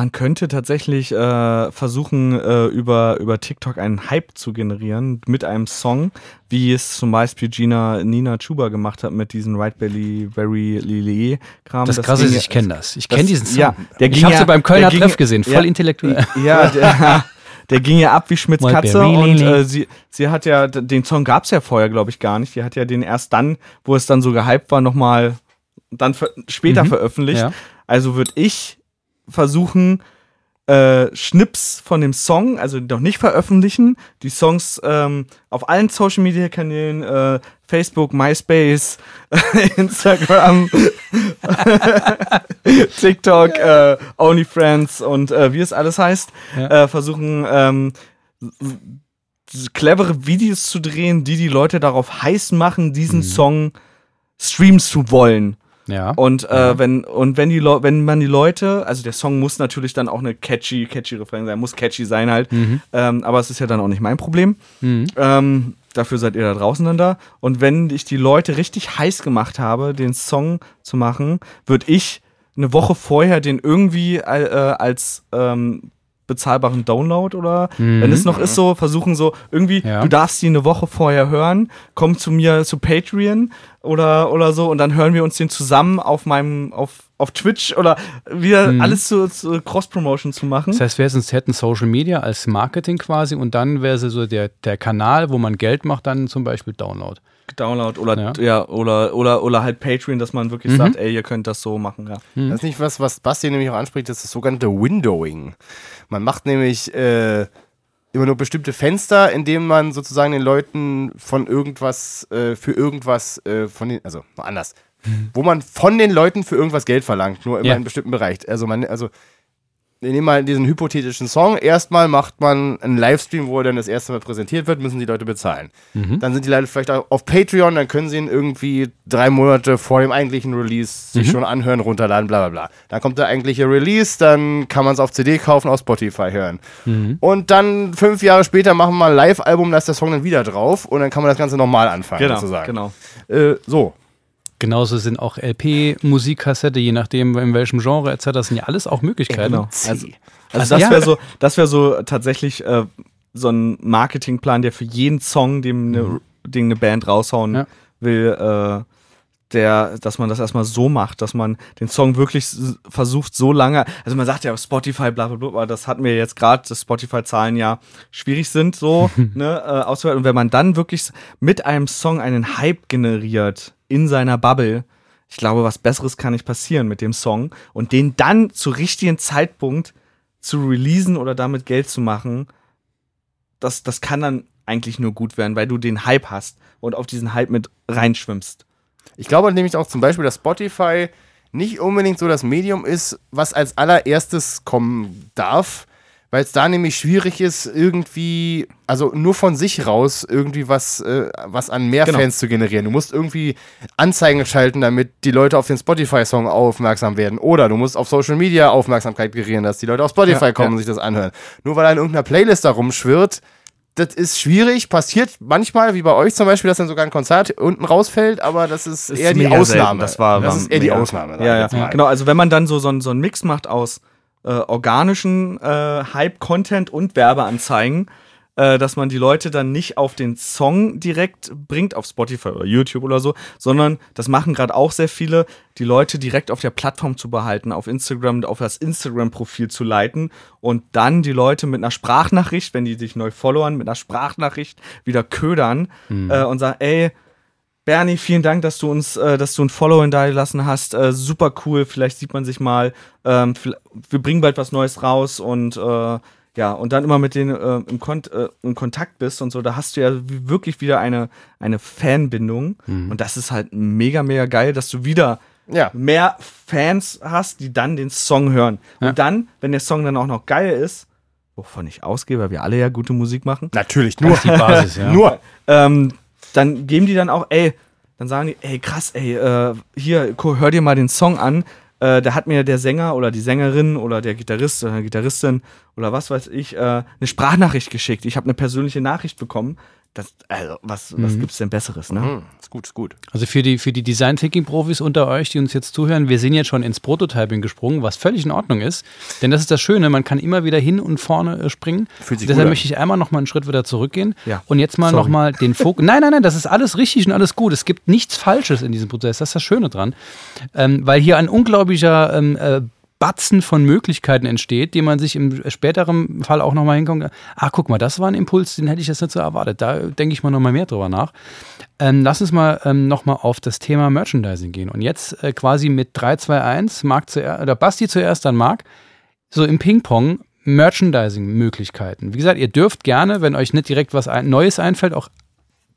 Man könnte tatsächlich äh, versuchen, äh, über, über TikTok einen Hype zu generieren mit einem Song, wie es zum Beispiel Gina, Nina Chuba gemacht hat mit diesem Right Belly, Very Lily Kram. Das, Krasse ist, ich kenne das. Ich das- kenne diesen Song. Ja, der ich habe ja- sie beim Kölner Treff gesehen, voll ja, intellektuell. Ja, der, der ging ja ab wie Schmitz Katze und äh, sie, sie hat ja, den Song gab es ja vorher, glaube ich, gar nicht. Die hat ja den erst dann, wo es dann so gehypt war, nochmal dann später Mhm. veröffentlicht. Ja. Also würde ich versuchen, äh, Schnips von dem Song, also noch nicht veröffentlichen, die Songs ähm, auf allen Social Media Kanälen, äh, Facebook, MySpace, Instagram, TikTok, äh, OnlyFriends und äh, wie es alles heißt, Ja. äh, versuchen ähm, clevere Videos zu drehen, die die Leute darauf heiß machen, diesen Song streamen zu wollen. Ja. Und äh, wenn und wenn die wenn man die Leute, also der Song muss natürlich dann auch eine catchy catchy Refrain sein, muss catchy sein halt. Mhm. Ähm, aber es ist ja dann auch nicht mein Problem. Mhm. Ähm, dafür seid ihr da draußen dann da. Und wenn ich die Leute richtig heiß gemacht habe, den Song zu machen, würde ich eine Woche vorher den irgendwie äh, als ähm, bezahlbaren Download oder Mhm. wenn es noch ist so, versuchen so irgendwie, Ja. du darfst die eine Woche vorher hören, komm zu mir zu Patreon oder, oder so und dann hören wir uns den zusammen auf meinem, auf, auf Twitch oder wieder Mhm. alles zu, zu Cross-Promotion zu machen. Das heißt, wir hätten- hätten Social Media als Marketing quasi und dann wäre so der, der Kanal, wo man Geld macht, dann zum Beispiel Download. Download oder Ja. ja. oder oder oder halt Patreon, dass man wirklich Mhm. sagt, ey, ihr könnt das so machen, ja. Mhm. Das ist nicht was, was Basti nämlich auch anspricht, das ist das sogenannte Windowing. Man macht nämlich äh, immer nur bestimmte Fenster, in denen man sozusagen den Leuten von irgendwas, äh, für irgendwas, äh, von den, also anders, wo man von den Leuten für irgendwas Geld verlangt, nur immer Ja. in einem bestimmten Bereich. Also man, also wir nehmen mal diesen hypothetischen Song. Erstmal macht man einen Livestream, wo er dann das erste Mal präsentiert wird, müssen die Leute bezahlen. Mhm. Dann sind die Leute vielleicht auch auf Patreon, dann können sie ihn irgendwie drei Monate vor dem eigentlichen Release sich schon anhören, runterladen, bla bla bla. Dann kommt der eigentliche Release, dann kann man es auf CD kaufen, auf Spotify hören. Und dann fünf Jahre später machen wir mal ein Live-Album, da ist der Song dann wieder drauf und dann kann man das Ganze nochmal anfangen, sozusagen. genau. Äh, so. Genauso sind auch LP, Musikkassette, je nachdem in welchem Genre etc. Das sind ja alles auch Möglichkeiten. Genau. Also, Also also das wäre so, das wäre so tatsächlich äh, so ein Marketingplan, der für jeden Song, den eine, den eine Band raushauen Ja. will, äh, der, dass man das erstmal so macht, dass man den Song wirklich versucht, so lange, also man sagt ja Spotify, bla bla bla, aber das hatten wir jetzt gerade, dass Spotify-Zahlen ja schwierig sind, so, ne, äh, auszuwerten. Und wenn man dann wirklich mit einem Song einen Hype generiert in seiner Bubble, ich glaube, was Besseres kann nicht passieren mit dem Song und den dann zu richtigen Zeitpunkt zu releasen oder damit Geld zu machen, das, das kann dann eigentlich nur gut werden, weil du den Hype hast und auf diesen Hype mit reinschwimmst. Ich glaube nämlich auch zum Beispiel, dass Spotify nicht unbedingt so das Medium ist, was als allererstes kommen darf, weil es da nämlich schwierig ist, irgendwie, also nur von sich raus irgendwie was, äh, was an mehr Genau. Fans zu generieren. Du musst irgendwie Anzeigen schalten, damit die Leute auf den Spotify-Song aufmerksam werden. Oder du musst auf Social Media Aufmerksamkeit generieren, dass die Leute auf Spotify Ja, kommen ja. und sich das anhören. Nur weil er in irgendeiner Playlist da rumschwirrt, das ist schwierig, passiert manchmal, wie bei euch zum Beispiel, dass dann sogar ein Konzert unten rausfällt, aber das ist, Ist eher die Ausnahme. selten. Das war- das ist eher die Ausnahme. Ja, ja. Genau, also wenn man dann so, so, einen- so einen Mix macht aus äh, organischen äh, Hype-Content und Werbeanzeigen, äh, dass man die Leute dann nicht auf den Song direkt bringt, auf Spotify oder YouTube oder so, sondern das machen gerade auch sehr viele, die Leute direkt auf der Plattform zu behalten, auf Instagram, auf das Instagram-Profil zu leiten und dann die Leute mit einer Sprachnachricht, wenn die dich neu followern, mit einer Sprachnachricht wieder ködern äh, und sagen, ey, Bernie, vielen Dank, dass du uns, äh, dass du ein Follow da gelassen hast. Äh, super cool. Vielleicht sieht man sich mal. Ähm, wir bringen bald was Neues raus und äh, ja, und dann immer mit denen äh, im, Kon äh, im Kontakt bist und so. Da hast du ja wirklich wieder eine, eine Fanbindung. Und das ist halt mega, mega geil, dass du wieder Ja. mehr Fans hast, die dann den Song hören. Ja. Und dann, wenn der Song dann auch noch geil ist, wovon ich ausgehe, weil wir alle ja gute Musik machen, Natürlich, nur. Die Basis, ja. Nur. ähm, dann geben die dann auch, ey, dann sagen die, ey krass, ey, äh, hier, hör dir mal den Song an. Äh, da hat mir der Sänger oder die Sängerin oder der Gitarrist oder Gitarristin oder was weiß ich äh, eine Sprachnachricht geschickt. Ich habe eine persönliche Nachricht bekommen. Das, also, was, was gibt's denn Besseres, ne? Hm, ist gut, ist gut. Also für die, für die Design Thinking Profis unter euch, die uns jetzt zuhören, wir sind jetzt schon ins Prototyping gesprungen, was völlig in Ordnung ist. Denn das ist das Schöne, man kann immer wieder hin und vorne äh, springen. Fühlt sich Deshalb möchte ich einmal noch mal einen Schritt wieder zurückgehen Ja. und jetzt mal Sorry. noch mal den Fokus. Nein, nein, nein, das ist alles richtig und alles gut. Es gibt nichts Falsches in diesem Prozess. Das ist das Schöne dran. Ähm, weil hier ein unglaublicher ähm, äh, Batzen von Möglichkeiten entsteht, die man sich im späteren Fall auch nochmal hinkommt. Ach, guck mal, das war ein Impuls, den hätte ich jetzt nicht so erwartet. Da denke ich mal nochmal mehr drüber nach. Ähm, lass uns mal ähm, nochmal auf das Thema Merchandising gehen. Und jetzt äh, quasi mit 3, 2, 1, Marc zuerst, oder Basti zuerst, dann Marc. So im Ping-Pong Merchandising-Möglichkeiten. Wie gesagt, ihr dürft gerne, wenn euch nicht direkt was ein, Neues einfällt, auch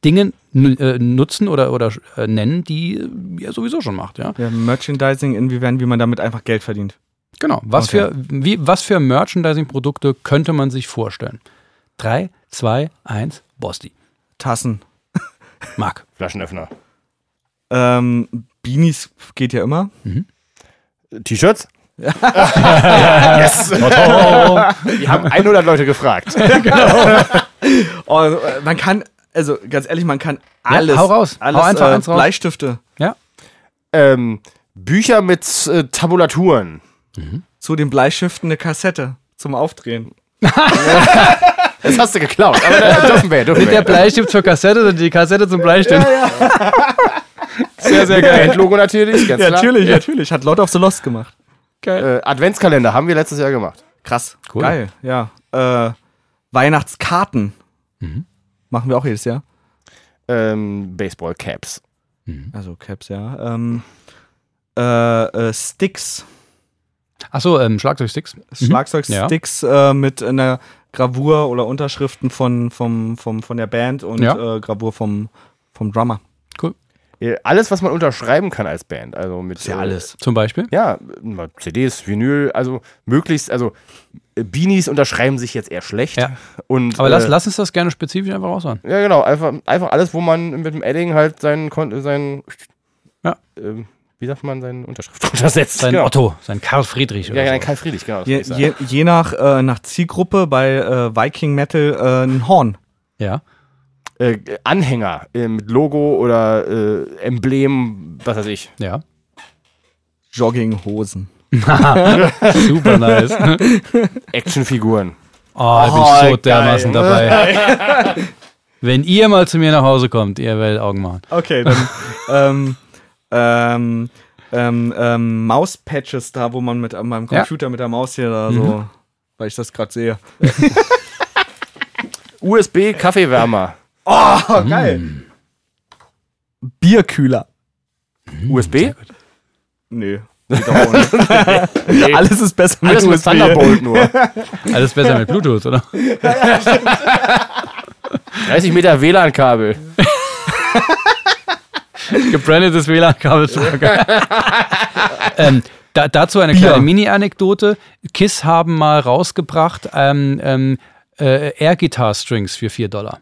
Dinge äh, nutzen oder, oder äh, nennen, die ihr sowieso schon macht. Ja? Ja, Merchandising, inwiefern, wie man damit einfach Geld verdient. Genau. Was, Okay. für, wie, was für Merchandising-Produkte könnte man sich vorstellen? 3, 2, 1, Bosti. Tassen. Marc. Flaschenöffner. Ähm, Beanies geht ja immer. T-Shirts? yes! Wir haben 100 Leute gefragt. Oh, äh, man kann, also ganz ehrlich, man kann alles. hau raus. Alles, Hau einfach äh, eins raus. Bleistifte. Ja. ähm, Bücher mit äh, Tabulaturen. Zu den Bleistiften eine Kassette zum Aufdrehen. Das hast du geklaut, aber das dürfen wir, dürfen Mit der wir. Bleistift zur Kassette und die Kassette zum Bleistift. Sehr, sehr geil. Bandlogo natürlich, ganz Ja, klar. natürlich, natürlich. Hat Lord of the Lost gemacht. Geil. Äh, Adventskalender haben wir letztes Jahr gemacht. Krass. Cool. Geil, ja. Äh, Weihnachtskarten. Mhm. Machen wir auch jedes Jahr. Ähm, Baseball-Caps. Also Caps, ja. Ähm, äh, äh, Sticks. Achso, ähm, Schlagzeugsticks. Schlagzeugsticks äh, mit einer Gravur oder Unterschriften von, vom, vom, von der Band und Ja. äh, Gravur vom, vom Drummer. Cool. Alles, was man unterschreiben kann als Band. Also mit, äh, Zum Beispiel. Ja, CDs, Vinyl, also möglichst, also äh, Beanies unterschreiben sich jetzt eher schlecht. Ja. Und, Aber lass, äh, lass uns das gerne spezifisch einfach raushauen. Ja, genau, einfach, einfach alles, wo man mit dem Edding halt seinen, seinen Ja. ähm, wie sagt man, seine Unterschrift drunter setzt. Sein genau. Otto, sein Karl Friedrich oder Ja, ja, so. Karl Friedrich, genau. Je, je, je nach, äh, nach Zielgruppe bei äh, Viking Metal äh, ein Horn. Ja. Äh, Anhänger äh, mit Logo oder äh, Emblem, was weiß ich. Ja. Jogginghosen. Super nice. Actionfiguren. Oh, ich bin so geil. dermaßen dabei. Wenn ihr mal zu mir nach Hause kommt, ihr werdet Augen machen. Okay, dann ähm, ähm, ähm, ähm, Mauspatches da, wo man mit meinem Ja. Computer mit der Maus hier da so, weil ich das gerade sehe. USB Kaffeewärmer. Oh, geil. Bierkühler. USB? Nee. geht auch nicht. Alles ist besser mit Alles mit USB. Thunderbolt nur. Alles besser mit Bluetooth, oder? 30 Meter WLAN-Kabel. Gebrandetes WLAN-Kabel. geil. ähm, da, dazu eine kleine Mini-Anekdote. KISS haben mal rausgebracht ähm, ähm, äh, Air-Guitar-Strings für 4 Dollar.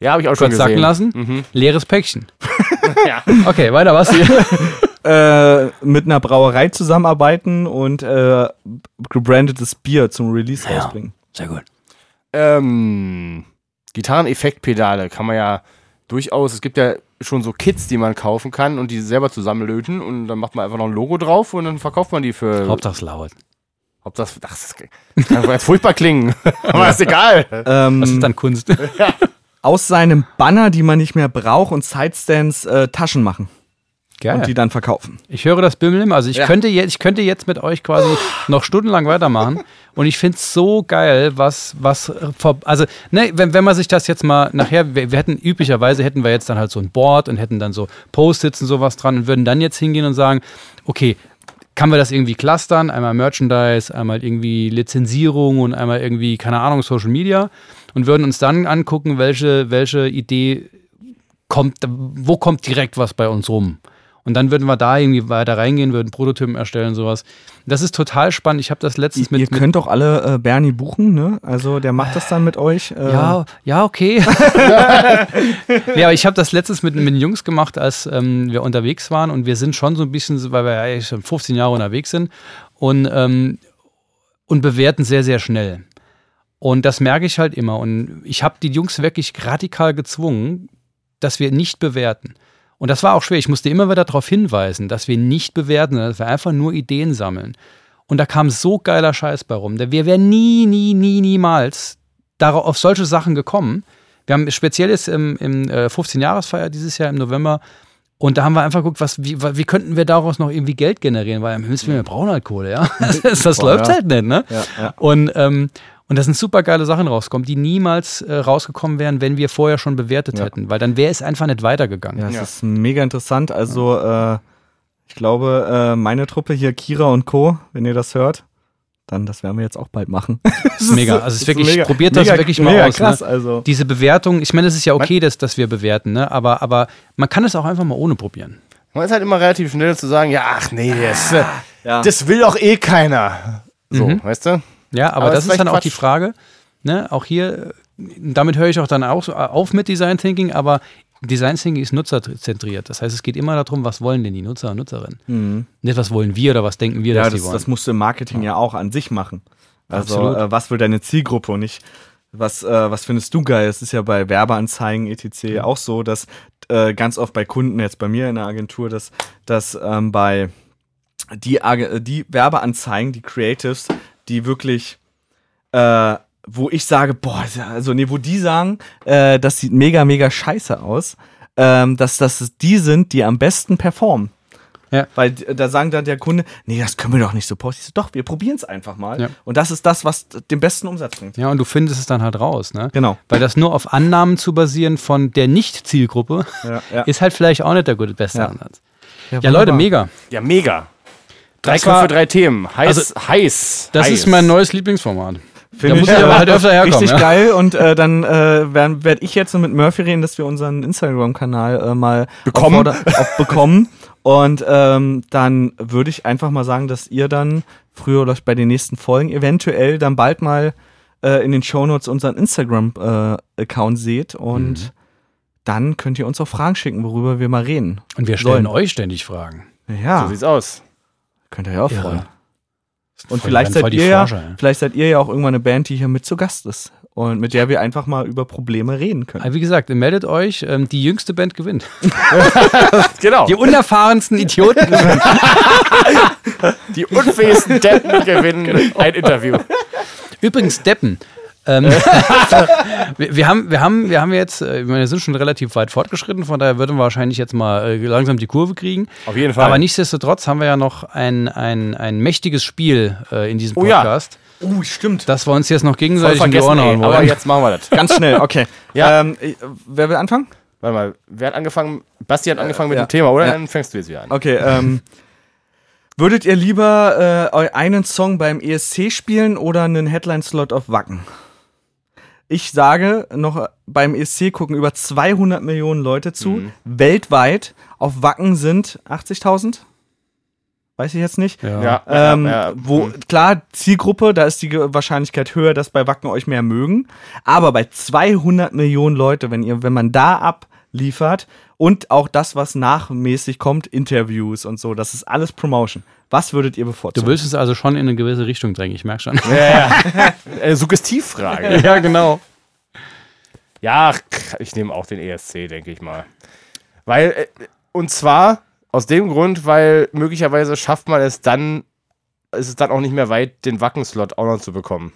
Ja, habe ich auch schon Kurz gesehen. sacken lassen. Mhm. Leeres Päckchen. Ja. Okay, weiter was hier? Äh, mit einer Brauerei zusammenarbeiten und äh, gebrandetes Bier zum Release Ja. rausbringen. Sehr gut. Ähm, Gitarreneffektpedale kann man ja durchaus, es gibt ja schon so Kits, die man kaufen kann und die selber zusammenlöten und dann macht man einfach noch ein Logo drauf und dann verkauft man die für. Hauptsache es laut. Hauptsache, ach, das kann jetzt furchtbar klingen, aber ist egal. Ähm, Das ist dann Kunst. aus seinem Banner, die man nicht mehr braucht, und Sidestands äh, Taschen machen Geil. und die dann verkaufen. Ich höre das Bimmeln. Also ich, Ja. könnte jetzt, ich könnte jetzt mit euch quasi noch stundenlang weitermachen. Und ich finde es so geil, was, was, äh, also, ne, wenn, wenn man sich das jetzt mal nachher, wir, wir hätten üblicherweise hätten wir jetzt dann halt so ein Board und hätten dann so Post-its und sowas dran und würden dann jetzt hingehen und sagen, okay, kann man das irgendwie clustern? Einmal Merchandise, einmal irgendwie Lizenzierung und einmal irgendwie, keine Ahnung, Social Media und würden uns dann angucken, welche, welche Idee kommt, wo kommt direkt was bei uns rum. Und dann würden wir da irgendwie weiter reingehen, würden Prototypen erstellen, sowas. Das ist total spannend. Ich habe das letztens mit. ihr könnt doch alle äh, Bernie buchen, ne? Also der macht das dann mit euch. Äh, mit ja, ja, okay. ja, aber ich habe das letztens mit, mit den Jungs gemacht, als ähm, wir unterwegs waren und wir sind schon so ein bisschen, weil wir ja schon 15 Jahre unterwegs sind und, ähm, und bewerten sehr, sehr schnell. Und das merke ich halt immer. Und ich habe die Jungs wirklich radikal gezwungen, dass wir nicht bewerten. Und das war auch schwer. Ich musste immer wieder darauf hinweisen, dass wir nicht bewerten, sondern dass wir einfach nur Ideen sammeln. Und da kam so geiler Scheiß bei rum. Wir wären nie, nie, nie, niemals darauf, auf solche Sachen gekommen. Wir haben speziell jetzt im, im äh, 15-Jahresfeier dieses Jahr im November und da haben wir einfach geguckt, was, wie, wie könnten wir daraus noch irgendwie Geld generieren, weil Himmelswillen, wir brauchen halt Kohle, ja. Das, das läuft halt nicht, ne? Ja, ja. Und, ähm, und da sind super geile Sachen rausgekommen, die niemals äh, rausgekommen wären, wenn wir vorher schon bewertet Ja. hätten, weil dann wäre es einfach nicht weitergegangen. Ja, es Ja. ist mega interessant. Also, äh, ich glaube, äh, meine Truppe hier, Kira und Co., wenn ihr das hört, dann das werden wir jetzt auch bald machen. Das ist mega. Also es ist wirklich, mega, probiert das mega, wirklich mal mega aus. krass, ne? also. Diese Bewertung, ich meine, es ist ja okay, dass, dass wir bewerten, ne? aber, aber man kann es auch einfach mal ohne probieren. Man ist halt immer relativ schnell zu sagen, ja, ach nee, das, äh, Ja. das will doch eh keiner. So, Mhm. weißt du? Ja, aber, Aber das ist dann vielleicht auch die Quatsch. Frage. Ne? Auch hier, äh, damit höre ich auch dann auch auf mit Design Thinking, aber Design Thinking ist nutzerzentriert. Das heißt, es geht immer darum, was wollen denn die Nutzer und Nutzerinnen? Mhm. Nicht, was wollen wir oder was denken wir, Ja, dass das, die wollen. das musst du im Marketing ja auch an sich machen. Also, äh, was will deine Zielgruppe und nicht, was, äh, was findest du geil? Es ist ja bei Werbeanzeigen etc. auch so, dass äh, ganz oft bei Kunden, jetzt bei mir in der Agentur, dass, dass ähm, bei die, die Werbeanzeigen, die Creatives, die wirklich, äh, wo ich sage, boah, also nee, wo die sagen, äh, das sieht mega, mega scheiße aus, ähm, dass das die sind, die am besten performen. Ja. Weil d- da sagen dann der Kunde, nee, das können wir doch nicht so posten. Ich so, doch, wir probieren es einfach mal. Ja. Und das ist das, was den besten Umsatz bringt. ja, und du findest es dann halt raus. Ne? Genau. Weil das nur auf Annahmen zu basieren von der Nicht-Zielgruppe Ja, ja. ist halt vielleicht auch nicht der gute, beste Ja. Ansatz. Ja, Leute, mega. Ja, mega. Drei Köpfe, war- drei Themen. Heiß, Also, heiß. Das heiß. ist mein neues Lieblingsformat. Finde Da muss ich aber halt öfter herkommen, Richtig ja. geil. Und äh, dann äh, werde werd ich jetzt mit Murphy reden, dass wir unseren Instagram-Kanal äh, mal Bekommen. Auf, bekommen. Und ähm, dann würde ich einfach mal sagen, dass ihr dann früher oder bei den nächsten Folgen eventuell dann bald mal äh, in den Shownotes unseren Instagram-Account seht. Und Mhm. dann könnt ihr uns auch Fragen schicken, worüber wir mal reden. Und wir stellen Sollen. euch ständig Fragen. Ja, So sieht's aus. Könnt ihr ja auch freuen. Und vielleicht seid, ihr ja, Forscher, ey. vielleicht seid ihr ja auch irgendwann eine Band, die hier mit zu Gast ist. Und mit der wir einfach mal über Probleme reden können. Aber Wie gesagt, meldet euch, ähm, die jüngste Band gewinnt. Genau. Die unerfahrensten Idioten gewinnen. Die unfähigsten Deppen gewinnen ein Interview. Übrigens, Deppen. Ähm, wir, wir, haben, wir, haben, wir haben jetzt, äh, ich meine, wir sind schon relativ weit fortgeschritten, von daher würden wir wahrscheinlich jetzt mal äh, langsam die Kurve kriegen. Auf jeden Fall. Aber nichtsdestotrotz haben wir ja noch ein, ein, ein mächtiges Spiel äh, in diesem Oh ja. Podcast, Oh, stimmt. das wir uns jetzt noch gegenseitig in die Ohren ey. hauen Aber wollen. jetzt machen wir das. Ganz schnell, okay. Ja. Ähm, äh, wer will anfangen? Warte mal, wer hat angefangen? Basti hat angefangen mit ja. dem Thema, oder? Ja. Dann fängst du jetzt wieder an. Okay, ähm. Würdet ihr lieber äh, einen Song beim ESC spielen oder einen Headline-Slot auf Wacken? Ich sage noch, äh, beim ESC gucken über 200 Millionen Leute zu. Mhm. Weltweit. Auf Wacken sind 80.000? Weiß ich jetzt nicht. Ja. Ja, Ähm, ja, ja. Wo, klar, Zielgruppe, da ist die Wahrscheinlichkeit höher, dass bei Wacken euch mehr mögen. Aber bei 200 Millionen Leute, wenn ihr, wenn man da abliefert und auch das, was nachmäßig kommt, Interviews und so, das ist alles Promotion. Was würdet ihr Du bevorzugen? willst es also schon in eine gewisse Richtung drängen, ich merke schon. Ja, ja. äh, Suggestivfrage. ja, genau. Ja, ich nehme auch den ESC, denke ich mal. Weil, äh, und zwar aus dem Grund, weil möglicherweise schafft man es dann, ist es dann auch nicht mehr weit, den Wackenslot auch noch zu bekommen.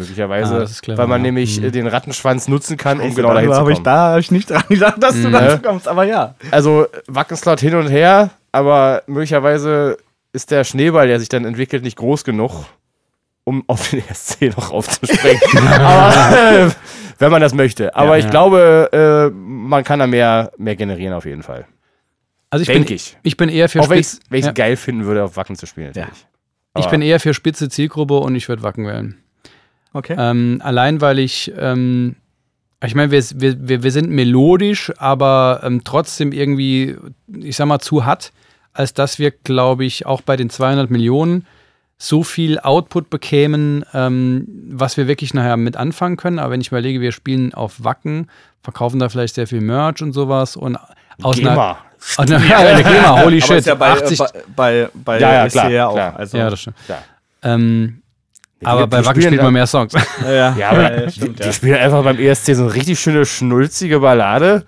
Möglicherweise, Ah, clever, weil man nämlich Mhm. äh, den Rattenschwanz nutzen kann, um genau dahin zu habe ich kommen. da hab ich nicht dran gedacht, dass du Mhm. dazu kommst, aber ja. Also Wackenslot hin und her, aber möglicherweise ist der Schneeball, der sich dann entwickelt, nicht groß genug, um auf den ESC noch aufzuspringen. aber äh, wenn man das möchte. Aber Ja, ich ja. glaube, äh, man kann da mehr, mehr generieren auf jeden Fall. Also ich Denke bin, ich. ich bin eher für Auch wenn ich es ja, geil finden würde, auf Wacken zu spielen. Ich bin eher für spitze Zielgruppe und ich würde Wacken wählen. Okay. Ähm, allein weil ich, ähm, Ich meine, wir, wir, wir sind melodisch, aber ähm, trotzdem irgendwie, ich sag mal, zu hart, als dass wir, glaube ich, auch bei den 200 Millionen so viel Output bekämen, ähm, was wir wirklich nachher mit anfangen können. Aber wenn ich überlege, wir spielen auf Wacken, verkaufen da vielleicht sehr viel Merch und sowas und aus GEMA. einer, aus einer ja, eine GEMA, holy Aber shit, ist ja bei, 80, äh, bei, bei, bei Ja, ja, SCR klar, auch. klar. Also, ja, das stimmt. Ja. Ähm, aber bei Wacken spielen spielt man mehr Songs. ja, Ja, aber ja, die, stimmt, die ja. spielen einfach beim ESC so eine richtig schöne, schnulzige Ballade.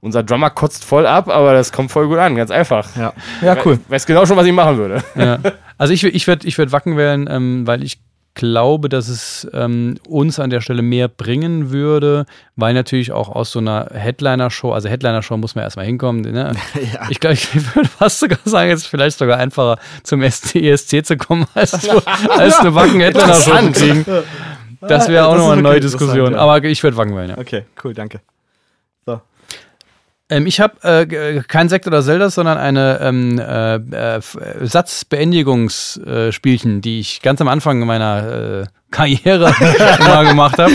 Unser Drummer kotzt voll ab, aber das kommt voll gut an, ganz einfach. Ja. ja, cool. We- Weiß genau schon, was ich machen würde. ja. Also ich, ich würde ich würd Wacken wählen, ähm, weil ich glaube, dass es ähm, uns an der Stelle mehr bringen würde, weil natürlich auch aus so einer Headliner-Show, also Headliner-Show muss man erstmal hinkommen. Ne? Ja. Ich glaube, ich würde fast sogar sagen, es ist vielleicht sogar einfacher zum SC ESC zu kommen, als, zu, als eine Wacken-Headliner-Show zu kriegen. Das wäre auch nochmal eine neue Diskussion. ja. Aber ich würde Wacken wählen, ja. Okay, cool, danke. Ähm, ich habe äh, g- kein Sekt oder Zelda, sondern eine ähm, äh, äh, äh, Satzbeendigungsspielchen, äh, Spielchen, die ich ganz am Anfang meiner äh, Karriere mal gemacht habe.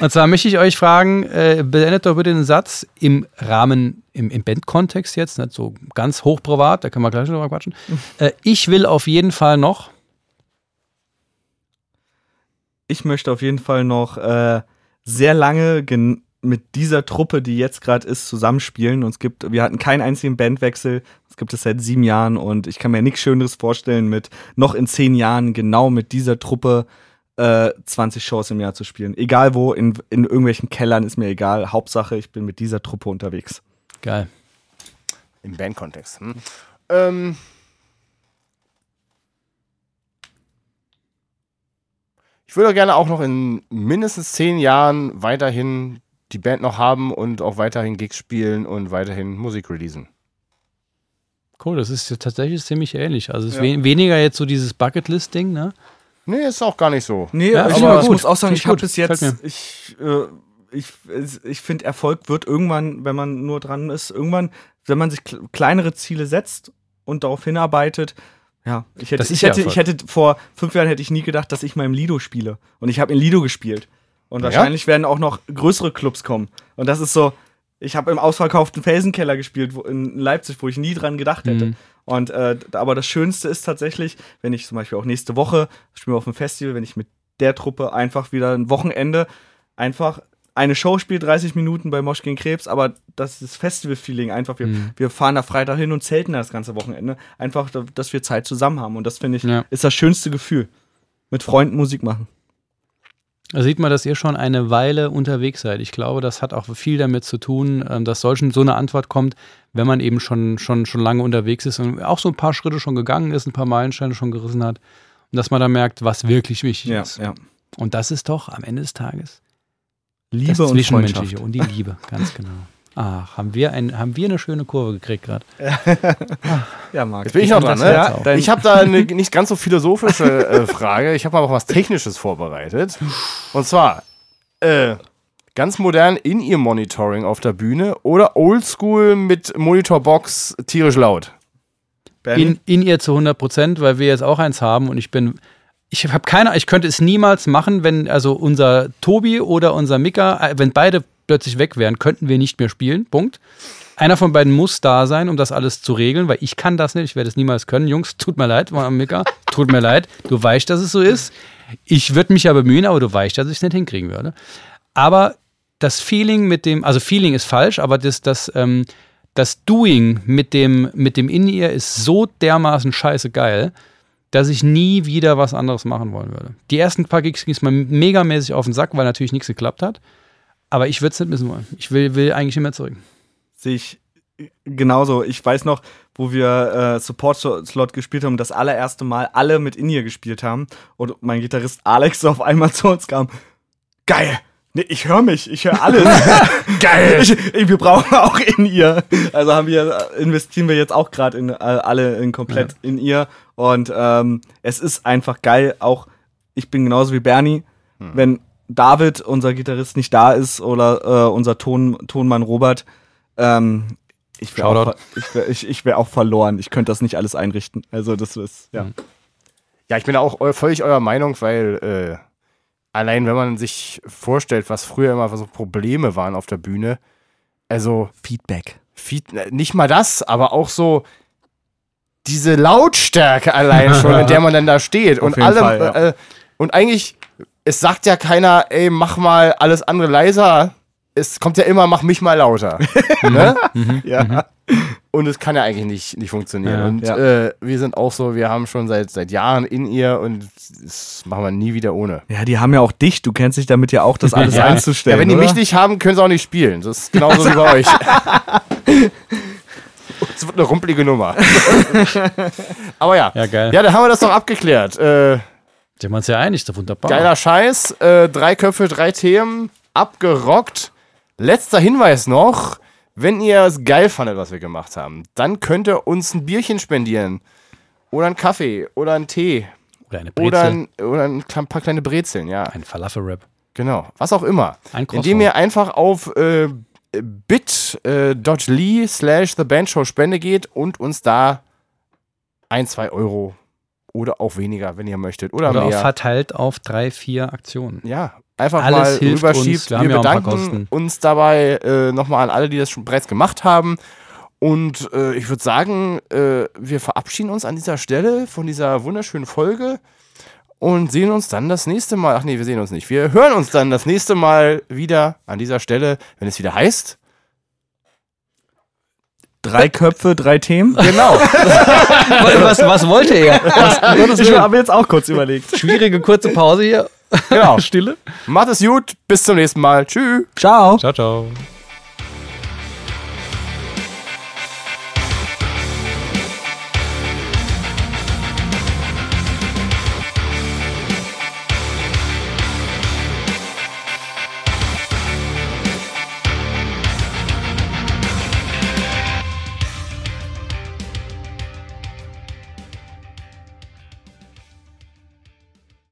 Und zwar möchte ich euch fragen, äh, beendet doch bitte den Satz im Rahmen, im, im Bandkontext jetzt, nicht so ganz hochprivat, da können wir gleich noch drüber quatschen. Äh, ich will auf jeden Fall noch, Ich möchte auf jeden Fall noch äh, sehr lange gen mit dieser Truppe, die jetzt gerade ist, zusammenspielen. Und es gibt, wir hatten keinen einzigen Bandwechsel. Das gibt es seit sieben Jahren und ich kann mir nichts Schöneres vorstellen, mit noch in zehn Jahren genau mit dieser Truppe äh, 20 Shows im Jahr zu spielen. Egal wo, in, in irgendwelchen Kellern ist mir egal. Hauptsache, ich bin mit dieser Truppe unterwegs. geil, Im Bandkontext. Hm. Ähm. Ich würde gerne auch noch in mindestens zehn Jahren weiterhin die Band noch haben und auch weiterhin Gigs spielen und weiterhin Musik releasen. cool, das ist ja tatsächlich ziemlich ähnlich. Also es ist Ja. we weniger jetzt so dieses Bucketlist-Ding, ne? Nee, ist auch gar nicht so. Nee, Ja, aber ich aber ich gut. muss auch sagen, Finde ich ich habe bis jetzt, ich, äh, ich, ich finde, Erfolg wird irgendwann, wenn man nur dran ist, irgendwann, wenn man sich kle- kleinere Ziele setzt und darauf hinarbeitet. Ja, ich hätte, ich, hätte, ich hätte vor fünf Jahren hätte ich nie gedacht, dass ich mal im Lido spiele. Und ich habe in Lido gespielt. Und Ja? wahrscheinlich werden auch noch größere Clubs kommen. Und das ist so, ich habe im ausverkauften Felsenkeller gespielt wo, in Leipzig, wo ich nie dran gedacht hätte. Mhm. Und äh, aber das Schönste ist tatsächlich, wenn ich zum Beispiel auch nächste Woche spielen wir auf dem Festival, wenn ich mit der Truppe einfach wieder ein Wochenende einfach eine Show spiele, 30 Minuten bei Mosch gegen Krebs, aber das ist das Festival-Feeling einfach. Wir, Mhm. wir fahren da Freitag hin und zelten das ganze Wochenende. Einfach, da- dass wir Zeit zusammen haben. Und das finde ich, Ja. ist das schönste Gefühl. Mit Freunden Musik machen. Da sieht man, dass ihr schon eine Weile unterwegs seid. Ich glaube, das hat auch viel damit zu tun, ähm, dass solchen so eine Antwort kommt, wenn man eben schon, schon, schon lange unterwegs ist und auch so ein paar Schritte schon gegangen ist, ein paar Meilensteine schon gerissen hat. Und dass man dann merkt, was wirklich wichtig Ja, ist. ja. Und das ist doch am Ende des Tages Liebe das und Zwischenmenschliche Freundschaft. und die Liebe, ganz genau. Ach, haben wir, ein, haben wir eine schöne Kurve gekriegt gerade. Ja, Marc. Jetzt bin ich noch dran, ne? Ja, dein- Ich habe da eine nicht ganz so philosophische äh, Frage. Ich habe aber auch was Technisches vorbereitet. Und zwar, äh, ganz modern In-Ear-Monitoring auf der Bühne oder Oldschool mit Monitorbox tierisch laut? In, in ihr zu 100 Prozent, weil wir jetzt auch eins haben und ich bin, ich habe keine, ich könnte es niemals machen, wenn also unser Tobi oder unser Mika, äh, wenn beide plötzlich weg wären, könnten wir nicht mehr spielen. Punkt. Einer von beiden muss da sein, um das alles zu regeln, weil ich kann das nicht, ich werde es niemals können. Jungs, tut mir leid, Mika, tut mir leid. Du weißt, dass es so ist. Ich würde mich ja bemühen, aber du weißt, dass ich es nicht hinkriegen würde. Aber das Feeling mit dem, also Feeling ist falsch, aber das, das, ähm, das Doing mit dem, mit dem In-Ear ist so dermaßen scheiße geil, dass ich nie wieder was anderes machen wollen würde. Die ersten paar Gigs ging es mir megamäßig auf den Sack, weil natürlich nichts geklappt hat. Aber ich würde es nicht missen wollen. Ich will, will eigentlich nicht mehr zurück. sehe ich genauso. Ich weiß noch, wo wir äh, Support-Slot gespielt haben, das allererste Mal alle mit In-Ear gespielt haben und mein Gitarrist Alex auf einmal zu uns kam. Geil! Nee, ich höre mich, ich höre alles. Geil! Ich, ich, wir brauchen auch In-Ear. Also haben wir, äh, investieren wir jetzt auch gerade in äh, alle in komplett In-Ear. Und ähm, es ist einfach geil. Auch ich bin genauso wie Bernie. Wenn David, unser Gitarrist, nicht da ist oder äh, unser Ton, Tonmann Robert, ähm, ich wäre auch, ich wär, ich, ich wär auch verloren. Ich könnte das nicht alles einrichten. Also das ist, ja. Ja, ich bin auch eu völlig eurer Meinung, weil äh, allein wenn man sich vorstellt, was früher immer so Probleme waren auf der Bühne, also Feedback. Feed, äh, nicht mal das, aber auch so diese Lautstärke allein schon, in der man dann da steht. und jeden alle, Fall, ja. äh, und eigentlich, es sagt ja keiner, ey, mach mal alles andere leiser. Es kommt ja immer, mach mich mal lauter. ne? Ja. Und es kann ja eigentlich nicht, nicht funktionieren. Ja. und Ja. Äh, wir sind auch so, wir haben schon seit, seit Jahren in ihr und das machen wir nie wieder ohne. Ja, die haben ja auch dich. Du kennst dich damit ja auch, das alles Ja. einzustellen. Ja, wenn die oder? mich nicht haben, können sie auch nicht spielen. Das ist genauso wie bei euch. Es wird eine rumpelige Nummer. Aber ja. Ja, geil. Ja, dann haben wir das doch abgeklärt. Äh, Sind wir uns ja einig, das ist wunderbar. geiler Scheiß. Äh, drei Köpfe, drei Themen. Abgerockt. Letzter Hinweis noch. Wenn ihr es geil fandet, was wir gemacht haben, dann könnt ihr uns ein Bierchen spendieren. Oder einen Kaffee. Oder einen Tee. Oder eine Brezel. Oder ein, oder ein paar kleine Brezeln, ja. ein Falafel-Rap. Genau, was auch immer. Ein Croissant. Indem ihr einfach auf äh, bit.ly slash The Band Show Spende geht und uns da ein, zwei Euro oder auch weniger, wenn ihr möchtet. Oder, Oder auch mehr. verteilt auf drei, vier Aktionen. ja, einfach Alles mal hilft rüberschiebt. uns. Wir Wir auch bedanken uns dabei äh, nochmal an alle, die das schon bereits gemacht haben. Und äh, ich würde sagen, äh, wir verabschieden uns an dieser Stelle von dieser wunderschönen Folge und sehen uns dann das nächste Mal. Ach nee, wir sehen uns nicht. Wir hören uns dann das nächste Mal wieder an dieser Stelle, wenn es wieder heißt. Drei Köpfe, drei Themen. Genau. was, was wollte er? Ich habe jetzt auch kurz überlegt. Schwierige kurze Pause hier. genau. Stille. Macht es gut. Bis zum nächsten Mal. Tschüss. Ciao. Ciao, ciao.